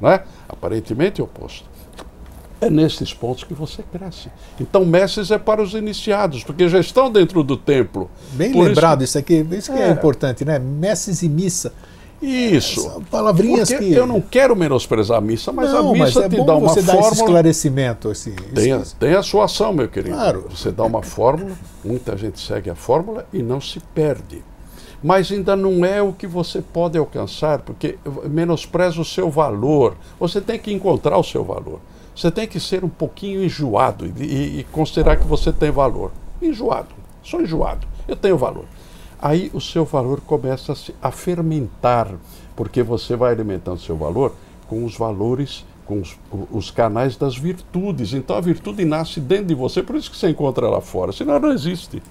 [SPEAKER 2] Né? Aparentemente oposto. É nesses pontos que você cresce. Então, messes é para os iniciados, porque já estão dentro do templo.
[SPEAKER 1] Bem Por lembrado isso, que... isso aqui, isso é. que é importante, né? Messes e missa.
[SPEAKER 2] Isso.
[SPEAKER 1] São palavrinhas
[SPEAKER 2] Porque
[SPEAKER 1] que.
[SPEAKER 2] Eu não quero menosprezar a missa, mas não, a missa
[SPEAKER 1] mas é
[SPEAKER 2] te dá uma
[SPEAKER 1] você
[SPEAKER 2] fórmula.
[SPEAKER 1] Dar esse esclarecimento. Assim,
[SPEAKER 2] tem, a, tem a sua ação, meu querido.
[SPEAKER 1] Claro.
[SPEAKER 2] Você dá uma fórmula, muita gente segue a fórmula e não se perde. Mas ainda não é o que você pode alcançar, porque menospreza o seu valor. Você tem que encontrar o seu valor. Você tem que ser um pouquinho enjoado e, e, considerar que você tem valor. Enjoado. Sou enjoado. Eu tenho valor. Aí o seu valor começa a, se, a fermentar, porque você vai alimentando seu valor com os valores, com os, os, canais das virtudes. Então a virtude nasce dentro de você, por isso que você encontra lá fora, senão ela não existe.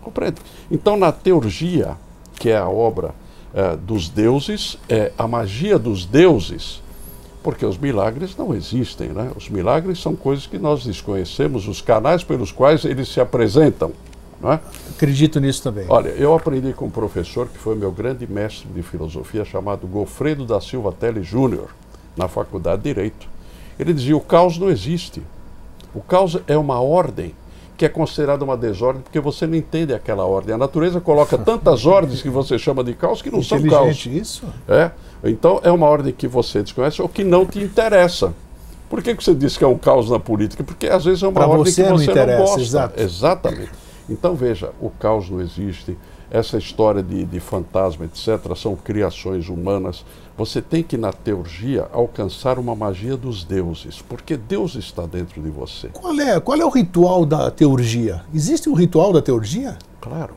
[SPEAKER 2] Compreende? Então na teurgia, que é a obra é, dos deuses, é a magia dos deuses, porque os milagres não existem, né? Os milagres são coisas que nós desconhecemos, os canais pelos quais eles se apresentam. Não é?
[SPEAKER 1] Acredito nisso também.
[SPEAKER 2] Olha, eu aprendi com um professor que foi meu grande mestre de filosofia, chamado Gofredo da Silva Tele Júnior, na Faculdade de Direito. Ele dizia: o caos não existe. O caos é uma ordem que é considerada uma desordem porque você não entende aquela ordem. A natureza coloca tantas ordens que você chama de caos que não são caos.
[SPEAKER 1] isso?
[SPEAKER 2] É. Então é uma ordem que você desconhece ou que não te interessa. Por que, que você diz que é um caos na política? Porque às vezes é uma
[SPEAKER 1] Pra
[SPEAKER 2] ordem
[SPEAKER 1] você
[SPEAKER 2] que
[SPEAKER 1] não
[SPEAKER 2] você não,
[SPEAKER 1] interessa,
[SPEAKER 2] gosta.
[SPEAKER 1] exato.
[SPEAKER 2] Exatamente. Então veja, o caos não existe, essa história de, de fantasma, etc., são criações humanas. Você tem que, na teurgia, alcançar uma magia dos deuses, porque Deus está dentro de você.
[SPEAKER 1] Qual é, qual é o ritual da teurgia? Existe um ritual da teurgia?
[SPEAKER 2] Claro.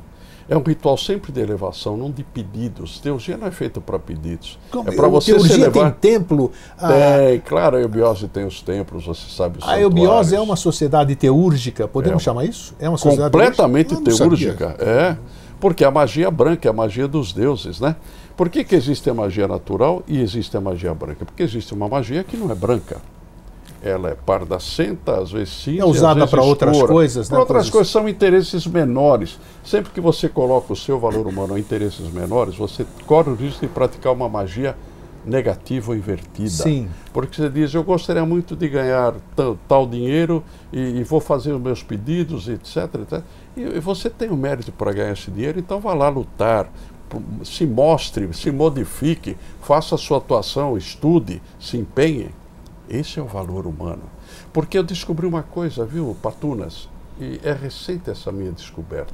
[SPEAKER 2] É um ritual sempre de elevação, não de pedidos. Teurgia não é feita para pedidos.
[SPEAKER 1] Como-
[SPEAKER 2] é para você se
[SPEAKER 1] teurgia
[SPEAKER 2] elevar.
[SPEAKER 1] tem templo? a-
[SPEAKER 2] Tem, claro, a eubiose tem os templos, você sabe os
[SPEAKER 1] A eubiose é uma sociedade teúrgica, podemos
[SPEAKER 2] É.
[SPEAKER 1] chamar isso? É uma sociedade
[SPEAKER 2] completamente
[SPEAKER 1] teúrgica.
[SPEAKER 2] É, porque a magia branca é a magia dos deuses, né? Por que, que existe a magia natural e existe a magia branca? Porque existe uma magia que não é branca. Ela é pardacenta, às vezes cinza,
[SPEAKER 1] É usada para outras coisas, né?
[SPEAKER 2] Para outras
[SPEAKER 1] Coisas-
[SPEAKER 2] são interesses menores. Sempre que você coloca o seu valor humano em interesses menores, você corre o risco de praticar uma magia negativa ou invertida.
[SPEAKER 1] Sim.
[SPEAKER 2] Porque você diz, eu gostaria muito de ganhar tal, tal dinheiro e, e vou fazer os meus pedidos, etc. etc. E, você tem o mérito para ganhar esse dinheiro, então vá lá lutar, se mostre, se modifique, faça a sua atuação, estude, se empenhe. Esse é o valor humano. Porque eu descobri uma coisa, viu, Patunas? E é recente essa minha descoberta.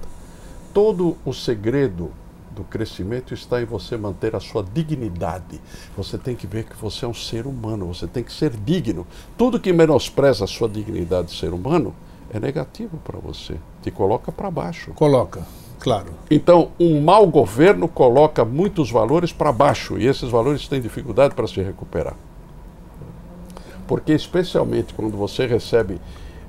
[SPEAKER 2] Todo o segredo do crescimento está em você manter a sua dignidade. Você tem que ver que você é um ser humano, você tem que ser digno. Tudo que menospreza a sua dignidade de ser humano é negativo para você, te coloca para baixo.
[SPEAKER 1] Coloca, claro.
[SPEAKER 2] Então, um mau governo coloca muitos valores para baixo e esses valores têm dificuldade para se recuperar. Porque, especialmente quando você recebe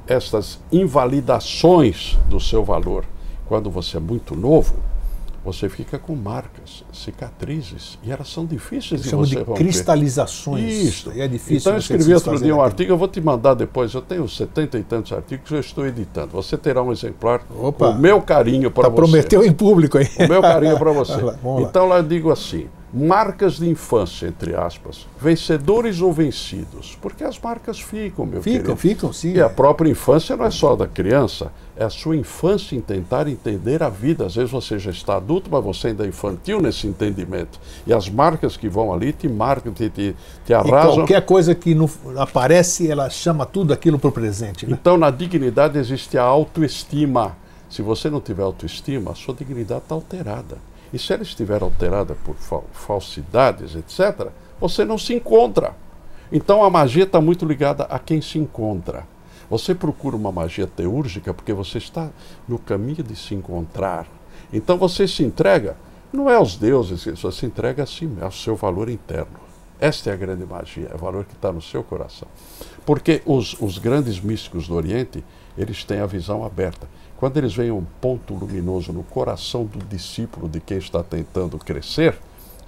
[SPEAKER 2] essas invalidações do seu valor, quando você é muito novo, você fica com marcas, cicatrizes, e elas são difíceis de você
[SPEAKER 1] de
[SPEAKER 2] romper.
[SPEAKER 1] cristalizações.
[SPEAKER 2] Isso.
[SPEAKER 1] E é difícil
[SPEAKER 2] Então eu escrevi outro dia um
[SPEAKER 1] daquilo.
[SPEAKER 2] artigo, eu vou te mandar depois. Eu tenho setenta e tantos artigos que eu estou editando. Você terá um exemplar
[SPEAKER 1] Opa.
[SPEAKER 2] com o meu carinho para
[SPEAKER 1] Tá
[SPEAKER 2] você.
[SPEAKER 1] prometeu em público aí.
[SPEAKER 2] O meu carinho para você.
[SPEAKER 1] Lá.
[SPEAKER 2] então lá eu digo assim: marcas de infância, entre aspas, vencedores ou vencidos. Porque as marcas ficam, meu
[SPEAKER 1] Ficam,
[SPEAKER 2] querido.
[SPEAKER 1] ficam, sim.
[SPEAKER 2] E a própria infância não é só da criança, é a sua infância em tentar entender a vida. Às vezes você já está adulto, mas você ainda é infantil nesse entendimento. E as marcas que vão ali te marcam, te, te, te
[SPEAKER 1] E
[SPEAKER 2] arrasam.
[SPEAKER 1] qualquer coisa que não aparece, ela chama tudo aquilo para o presente. Né?
[SPEAKER 2] Então, na dignidade existe a autoestima. Se você não tiver autoestima, a sua dignidade está alterada. E se ela estiver alterada por fal- falsidades, etc., você não se encontra. Então, a magia está muito ligada a quem se encontra. Você procura uma magia teúrgica porque você está no caminho de se encontrar. Então, você se entrega, não é aos deuses, você se entrega a si, ao seu valor interno. Esta é a grande magia, é o valor que está no seu coração. Porque os, os grandes místicos do Oriente, eles têm a visão aberta. Quando eles veem um ponto luminoso no coração do discípulo de quem está tentando crescer,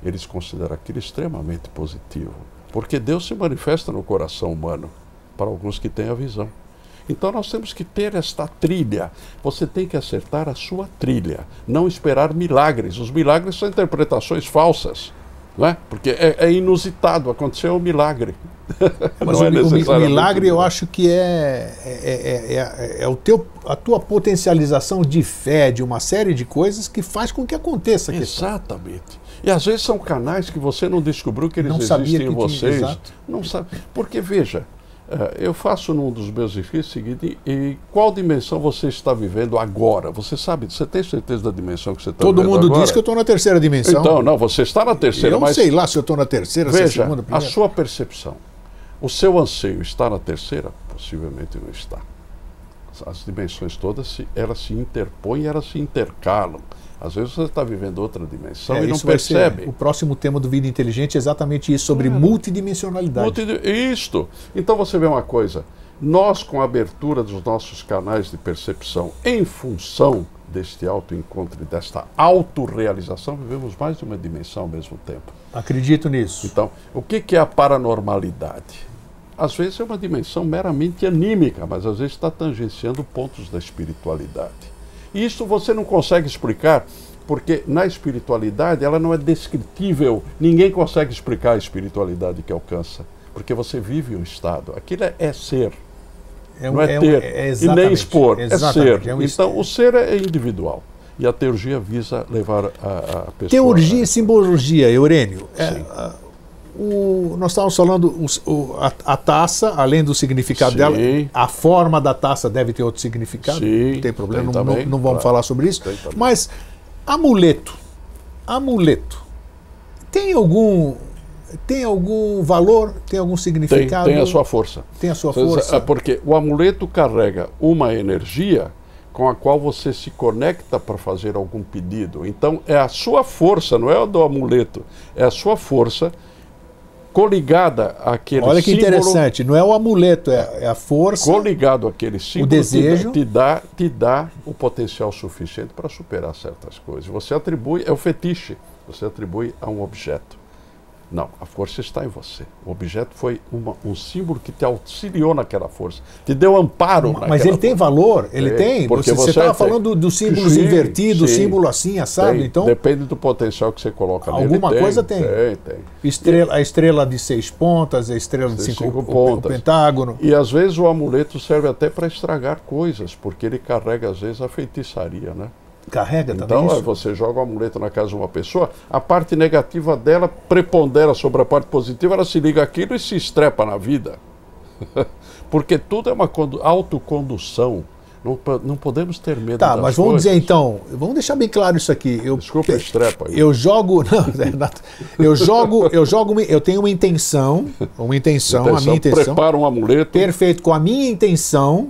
[SPEAKER 2] eles consideram aquilo extremamente positivo. Porque Deus se manifesta no coração humano, para alguns que têm a visão. Então nós temos que ter esta trilha. Você tem que acertar a sua trilha, não esperar milagres. Os milagres são interpretações falsas, não é? Porque é, é inusitado, aconteceu um milagre.
[SPEAKER 1] Mas o,
[SPEAKER 2] é
[SPEAKER 1] o milagre eu acho que é, é, é, é- é o teu, a tua potencialização de fé, de uma série de coisas que faz com que aconteça a.
[SPEAKER 2] Exatamente. E às vezes são canais que você não descobriu que eles
[SPEAKER 1] Não sabia
[SPEAKER 2] existem em vocês.
[SPEAKER 1] exato.
[SPEAKER 2] não sabe. Porque veja, eh, eu faço num dos meus escritos o seguinte, e qual dimensão você está vivendo agora? Você sabe, você tem certeza da dimensão que você está
[SPEAKER 1] Todo
[SPEAKER 2] vivendo
[SPEAKER 1] mundo
[SPEAKER 2] agora?
[SPEAKER 1] diz que eu estou na terceira dimensão.
[SPEAKER 2] Então, não, você está na terceira,
[SPEAKER 1] eu
[SPEAKER 2] mas
[SPEAKER 1] sei lá se eu estou na terceira, se é
[SPEAKER 2] veja,
[SPEAKER 1] segunda,
[SPEAKER 2] a
[SPEAKER 1] primeira.
[SPEAKER 2] sua percepção, o seu anseio está na terceira? Possivelmente não está. As dimensões todas, se, elas se interpõem, elas se intercalam. Às vezes você está vivendo outra dimensão
[SPEAKER 1] É,
[SPEAKER 2] e não percebe.
[SPEAKER 1] o próximo tema do Vida Inteligente é exatamente isso, sobre
[SPEAKER 2] Claro.
[SPEAKER 1] multidimensionalidade.
[SPEAKER 2] Multidi- Isto. Então você vê uma coisa. Nós, com a abertura dos nossos canais de percepção, em função deste autoencontro e desta autorrealização, vivemos mais de uma dimensão ao mesmo tempo.
[SPEAKER 1] Acredito nisso.
[SPEAKER 2] Então, o que, que é a paranormalidade? Às vezes é uma dimensão meramente anímica, mas às vezes está tangenciando pontos da espiritualidade. Isso você não consegue explicar, porque na espiritualidade ela não é descritível. Ninguém consegue explicar a espiritualidade que alcança, porque você vive um estado. Aquilo é, é ser,
[SPEAKER 1] É,
[SPEAKER 2] não é,
[SPEAKER 1] um-
[SPEAKER 2] ter
[SPEAKER 1] é
[SPEAKER 2] e nem expor, é ser.
[SPEAKER 1] é um
[SPEAKER 2] então, o ser é individual. E a teurgia visa levar a, a pessoa.
[SPEAKER 1] Teurgia e simbologia, Eurênio. é, o, nós estávamos falando o, o, a, a, taça, além do significado Sim. dela, a forma da taça deve ter outro significado. Sim, não tem problema, tem não, não, não, vamos claro. falar sobre isso. Mas amuleto, amuleto, tem algum tem algum valor, tem algum significado?
[SPEAKER 2] Tem, tem a sua força.
[SPEAKER 1] Tem a sua força.
[SPEAKER 2] Porque o amuleto carrega uma energia com a qual você se conecta para fazer algum pedido. Então é a sua força, não é a do amuleto, é a sua força coligada àquele
[SPEAKER 1] Olha que
[SPEAKER 2] símbolo,
[SPEAKER 1] interessante, não é o amuleto, é, é a força.
[SPEAKER 2] Coligado àquele símbolo,
[SPEAKER 1] o desejo.
[SPEAKER 2] Te, te, dá, te dá o potencial suficiente para superar certas coisas. Você atribui, é o fetiche, você atribui a um objeto. Não, a força está em você. O objeto foi uma, um símbolo que te auxiliou naquela força, te deu amparo.
[SPEAKER 1] Mas ele força. tem valor, ele é, tem. Porque você estava falando dos símbolos invertidos, símbolo assim, assado. Tem, então
[SPEAKER 2] depende do potencial que você coloca
[SPEAKER 1] nele. Alguma
[SPEAKER 2] tem,
[SPEAKER 1] coisa tem. Tem, tem. Estrela, a estrela de seis pontas, a estrela de cinco, cinco pontas, o, o pentágono.
[SPEAKER 2] E às vezes o amuleto serve até para estragar coisas, porque ele carrega às vezes a feitiçaria, né?
[SPEAKER 1] Carrega
[SPEAKER 2] então,
[SPEAKER 1] também. Então,
[SPEAKER 2] você joga o amuleto na casa de uma pessoa, a parte negativa dela prepondera sobre a parte positiva, ela se liga aquilo e se estrepa na vida. Porque tudo é uma autocondução. Não, não podemos ter medo
[SPEAKER 1] Tá, mas vamos coisas. dizer então, vamos deixar bem claro isso aqui. Eu,
[SPEAKER 2] Desculpa, estrepa.
[SPEAKER 1] Eu jogo, não, eu jogo, eu jogo, eu tenho uma intenção, uma intenção, intenção a minha intenção.
[SPEAKER 2] Prepara um amuleto.
[SPEAKER 1] Perfeito, com a minha intenção,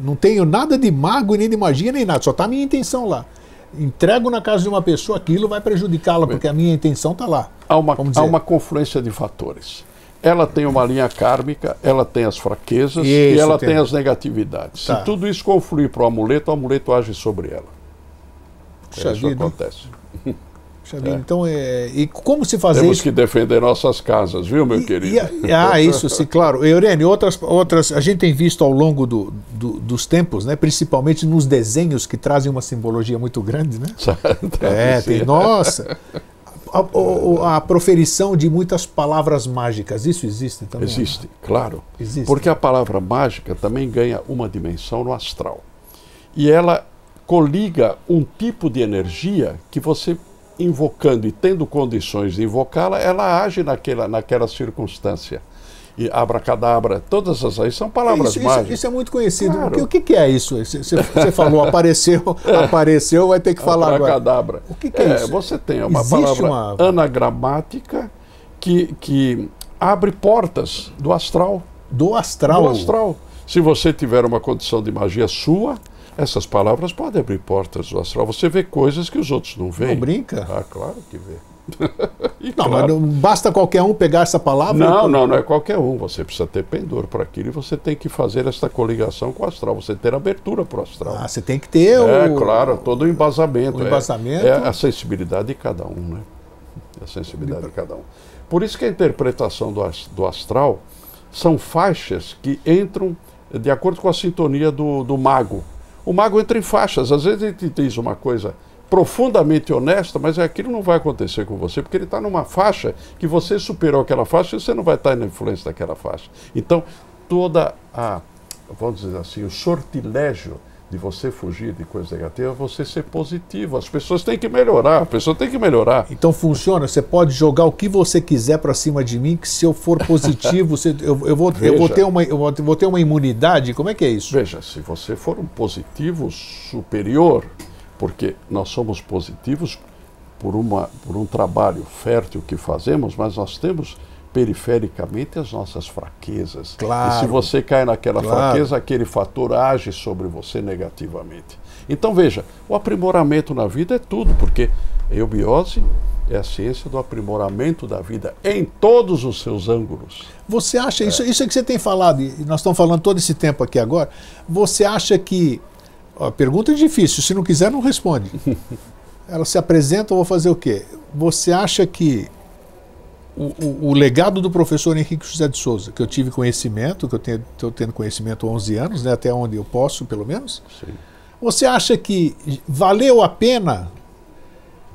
[SPEAKER 1] não tenho nada de mago, nem de magia, nem nada, só está a minha intenção lá. Entrego na casa de uma pessoa, aquilo vai prejudicá-la, porque a minha intenção está lá.
[SPEAKER 2] Há uma, há uma confluência de fatores. Ela tem uma linha kármica, ela tem as fraquezas isso, e ela tem. tem as negatividades. Tá. Se tudo isso confluir para o amuleto, o amuleto age sobre ela. Puxa isso vida. acontece.
[SPEAKER 1] É. Então, é, e como se fazer
[SPEAKER 2] Temos
[SPEAKER 1] isso?
[SPEAKER 2] que defender nossas casas, viu, meu
[SPEAKER 1] e,
[SPEAKER 2] querido?
[SPEAKER 1] E, ah, isso, sim, claro. Eurênio, outras, outras, a gente tem visto ao longo do, do, dos tempos, né, principalmente nos desenhos que trazem uma simbologia muito grande, né? é, tem, nossa, a, a, a, proferição de muitas palavras mágicas, isso existe também?
[SPEAKER 2] Existe, claro. Existe. Porque a palavra mágica também ganha uma dimensão no astral. E ela coliga um tipo de energia que você invocando e tendo condições de invocá-la, ela age naquela, naquela circunstância. E abracadabra, todas as aí são palavras
[SPEAKER 1] isso,
[SPEAKER 2] mágicas.
[SPEAKER 1] Isso, isso, é muito conhecido. Claro. O, que, o que, é isso? Você falou, apareceu, apareceu, vai ter que falar
[SPEAKER 2] abracadabra.
[SPEAKER 1] agora. O que, que é, é, isso?
[SPEAKER 2] Você tem uma Existe palavra uma... anagramática que, que abre portas do astral.
[SPEAKER 1] Do astral?
[SPEAKER 2] Do astral. Se você tiver uma condição de magia sua, essas palavras podem abrir portas do astral. Você vê coisas que os outros não veem.
[SPEAKER 1] Não brinca?
[SPEAKER 2] Ah, claro que vê.
[SPEAKER 1] não, claro. mas não basta qualquer um pegar essa palavra?
[SPEAKER 2] Não, não, não é qualquer um. Você precisa ter pendor para aquilo e você tem que fazer essa coligação com o astral. Você ter abertura para o astral.
[SPEAKER 1] Ah, você tem que ter
[SPEAKER 2] é, o. É, claro, todo o embasamento.
[SPEAKER 1] O embasamento.
[SPEAKER 2] É, é a sensibilidade de cada um, né? A sensibilidade de cada um. Por isso que a interpretação do, do astral são faixas que entram de acordo com a sintonia do, do mago o mago entra em faixas. Às vezes ele te diz uma coisa profundamente honesta, mas aquilo não vai acontecer com você, porque ele está numa faixa que você superou aquela faixa e você não vai estar na influência daquela faixa. Então, toda a, vamos dizer assim, o sortilégio de você fugir de coisas negativas, é você ser positivo. As pessoas têm que melhorar, a pessoa tem que melhorar.
[SPEAKER 1] Então funciona, você pode jogar o que você quiser para cima de mim, que se eu for positivo, você, eu, eu, vou, eu, vou ter uma, eu vou ter uma imunidade. Como é que é isso?
[SPEAKER 2] Veja, se você for um positivo superior, porque nós somos positivos por, uma, por um trabalho fértil que fazemos, mas nós temos perifericamente as nossas fraquezas.
[SPEAKER 1] Claro,
[SPEAKER 2] e se você cai naquela claro. fraqueza, aquele fator age sobre você negativamente. Então veja, o aprimoramento na vida é tudo, porque a eubiose é a ciência do aprimoramento da vida em todos os seus ângulos.
[SPEAKER 1] Você acha, é. isso, isso é que você tem falado, e nós estamos falando todo esse tempo aqui agora, você acha que. Ó, pergunta é difícil, se não quiser, não responde. Ela se apresenta, eu vou fazer o quê? Você acha que o, o, o, legado do professor Henrique José de Souza, que eu tive conhecimento, que eu estou tendo conhecimento há 11 anos, né, até onde eu posso, pelo menos.
[SPEAKER 2] Sim.
[SPEAKER 1] Você acha que valeu a pena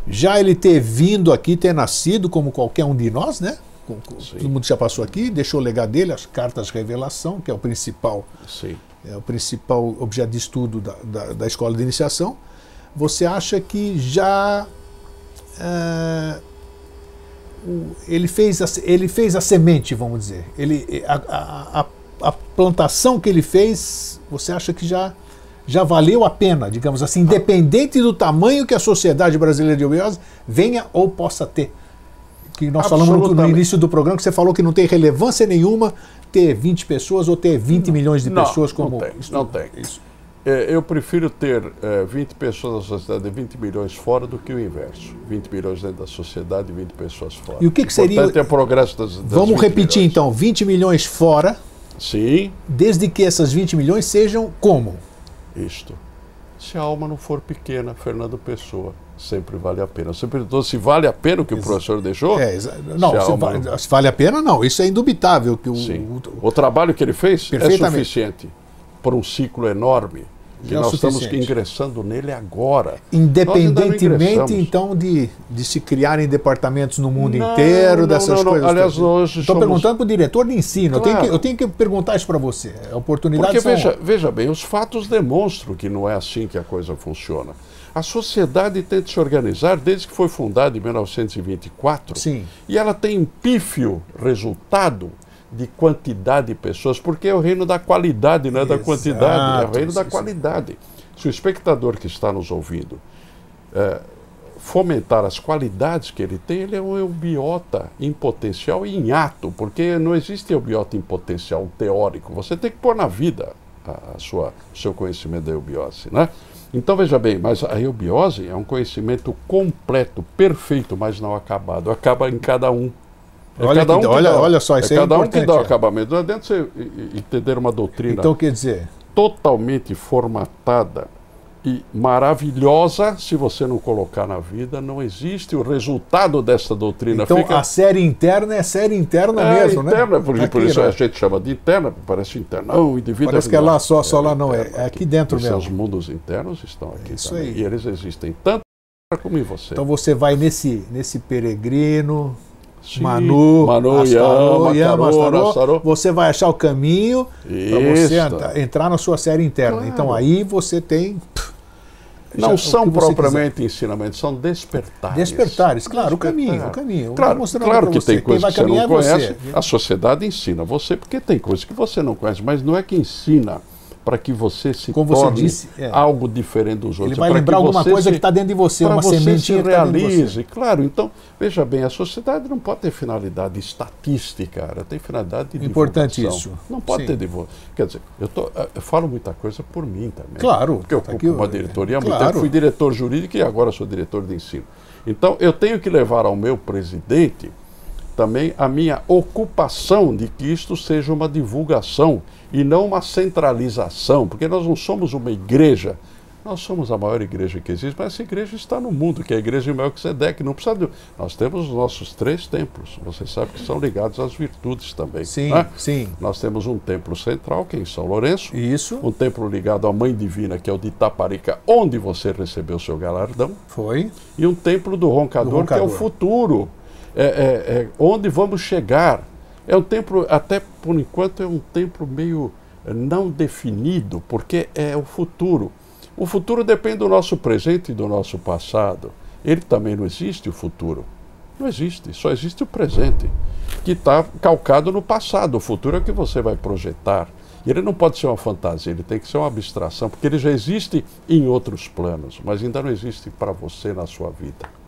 [SPEAKER 1] já ele ter vindo aqui, ter nascido como qualquer um de nós, né? Todo mundo já passou aqui, deixou o legado dele, as cartas de revelação, que é o principal,
[SPEAKER 2] Sim.
[SPEAKER 1] é o principal objeto de estudo da, da, da escola de iniciação. Você acha que já é, o, ele, fez a, ele fez a semente, vamos dizer. Ele, a, a, a, plantação que ele fez, você acha que já, já valeu a pena, digamos assim, independente do tamanho que a Sociedade Brasileira de Obiose venha ou possa ter? Que nós falamos no, no, início do programa que você falou que não tem relevância nenhuma ter 20 pessoas ou ter 20 não, milhões de
[SPEAKER 2] não,
[SPEAKER 1] pessoas como.
[SPEAKER 2] Não tem. Isso, não tem. Isso. É, eu prefiro ter é, 20 pessoas na sociedade e 20 milhões fora do que o inverso. 20 milhões dentro da sociedade e 20 pessoas fora.
[SPEAKER 1] E o que, que seria.
[SPEAKER 2] é o progresso das, das
[SPEAKER 1] Vamos repetir milhões. então: 20 milhões fora.
[SPEAKER 2] Sim.
[SPEAKER 1] Desde que essas 20 milhões sejam como?
[SPEAKER 2] Isto. Se a alma não for pequena, Fernando Pessoa, sempre vale a pena. Você perguntou se vale a pena o que o professor deixou?
[SPEAKER 1] É, não, se, se, alma... se, vale a pena, não. Isso é indubitável. Que o,
[SPEAKER 2] Sim. o, o trabalho que ele fez é suficiente por um ciclo enorme que é nós estamos ingressando nele agora.
[SPEAKER 1] Independentemente, então, de, de se criarem departamentos no mundo não, inteiro, não, dessas não, coisas.
[SPEAKER 2] Aliás,
[SPEAKER 1] Estou somos... perguntando para o diretor de ensino. Claro. Eu, tenho que, eu tenho que perguntar isso para você. A oportunidade
[SPEAKER 2] Porque, veja, veja bem, os fatos demonstram que não é assim que a coisa funciona. A sociedade tenta se organizar desde que foi fundada em 1924.
[SPEAKER 1] Sim.
[SPEAKER 2] E ela tem um pífio resultado de quantidade de pessoas, porque é o reino da qualidade, não é Exato, da quantidade, é o reino da qualidade. Se o espectador que está nos ouvindo é, fomentar as qualidades que ele tem, ele é um eubiota em potencial e em ato, porque não existe eubiota em potencial teórico. Você tem que pôr na vida a, a sua, o seu conhecimento da eubiose. Né? Então veja bem, mas a eubiose é um conhecimento completo, perfeito, mas não acabado. Acaba em cada um.
[SPEAKER 1] É olha, cada um que, olha, dá, olha só,
[SPEAKER 2] é isso é, é cada um que dá o acabamento. Não adianta você entender uma doutrina
[SPEAKER 1] então, quer dizer...
[SPEAKER 2] totalmente formatada e maravilhosa, se você não colocar na vida, não existe o resultado dessa doutrina.
[SPEAKER 1] Então Fica... a série interna é série interna é, mesmo,
[SPEAKER 2] interna,
[SPEAKER 1] né?
[SPEAKER 2] Aqui, por isso né? a gente chama de interna, parece interna. Não, indivíduo
[SPEAKER 1] Parece que é lá só, só lá não, é, é aqui dentro mesmo.
[SPEAKER 2] Os mundos internos estão aqui
[SPEAKER 1] isso
[SPEAKER 2] também.
[SPEAKER 1] Aí.
[SPEAKER 2] E eles existem tanto como em você.
[SPEAKER 1] Então você vai nesse, nesse peregrino
[SPEAKER 2] Sim,
[SPEAKER 1] Manu,
[SPEAKER 2] Manu Astarô, Yama, Astarô, Astarô,
[SPEAKER 1] você vai achar o caminho para você entrar na sua série interna. Claro. Então aí você tem.
[SPEAKER 2] Não são propriamente quiser. ensinamentos, são despertares.
[SPEAKER 1] Despertares, claro, Despertar. o caminho, o caminho.
[SPEAKER 2] Claro, claro que tem coisas que você não conhece. Você. A sociedade ensina você, porque tem coisas que você não conhece, mas não é que ensina para que você se Como torne você disse, é. algo diferente dos outros.
[SPEAKER 1] Ele vai lembrar alguma coisa se, que está dentro de você, uma você sementinha
[SPEAKER 2] se tá realize. Tá Claro, então, veja bem, a sociedade não pode ter finalidade estatística, ela tem finalidade de
[SPEAKER 1] Importante isso.
[SPEAKER 2] Não pode Sim. ter divulgação. Quer dizer, eu, tô, eu falo muita coisa por mim também.
[SPEAKER 1] Claro.
[SPEAKER 2] Porque eu tá ocupo uma diretoria há muito claro. tempo, fui diretor jurídico e agora sou diretor de ensino. Então, eu tenho que levar ao meu presidente também a minha ocupação de que isto seja uma divulgação e não uma centralização, porque nós não somos uma igreja, nós somos a maior igreja que existe, mas essa igreja está no mundo, que é a igreja de Melquisedeque, não precisa de... Nós temos os nossos três templos, você sabe que são ligados às virtudes também.
[SPEAKER 1] Sim,
[SPEAKER 2] né?
[SPEAKER 1] sim.
[SPEAKER 2] Nós temos um templo central, que é em São Lourenço.
[SPEAKER 1] Isso.
[SPEAKER 2] Um templo ligado à Mãe Divina, que é o de Itaparica, onde você recebeu o seu galardão.
[SPEAKER 1] Foi.
[SPEAKER 2] E um templo do Roncador, do Roncador. que é o futuro é, é, é, onde vamos chegar. É um templo, até por enquanto, é um templo meio não definido, porque é o futuro. O futuro depende do nosso presente e do nosso passado. Ele também não existe, o futuro. Não existe, só existe o presente, que está calcado no passado. O futuro é o que você vai projetar. E ele não pode ser uma fantasia, ele tem que ser uma abstração, porque ele já existe em outros planos, mas ainda não existe para você na sua vida.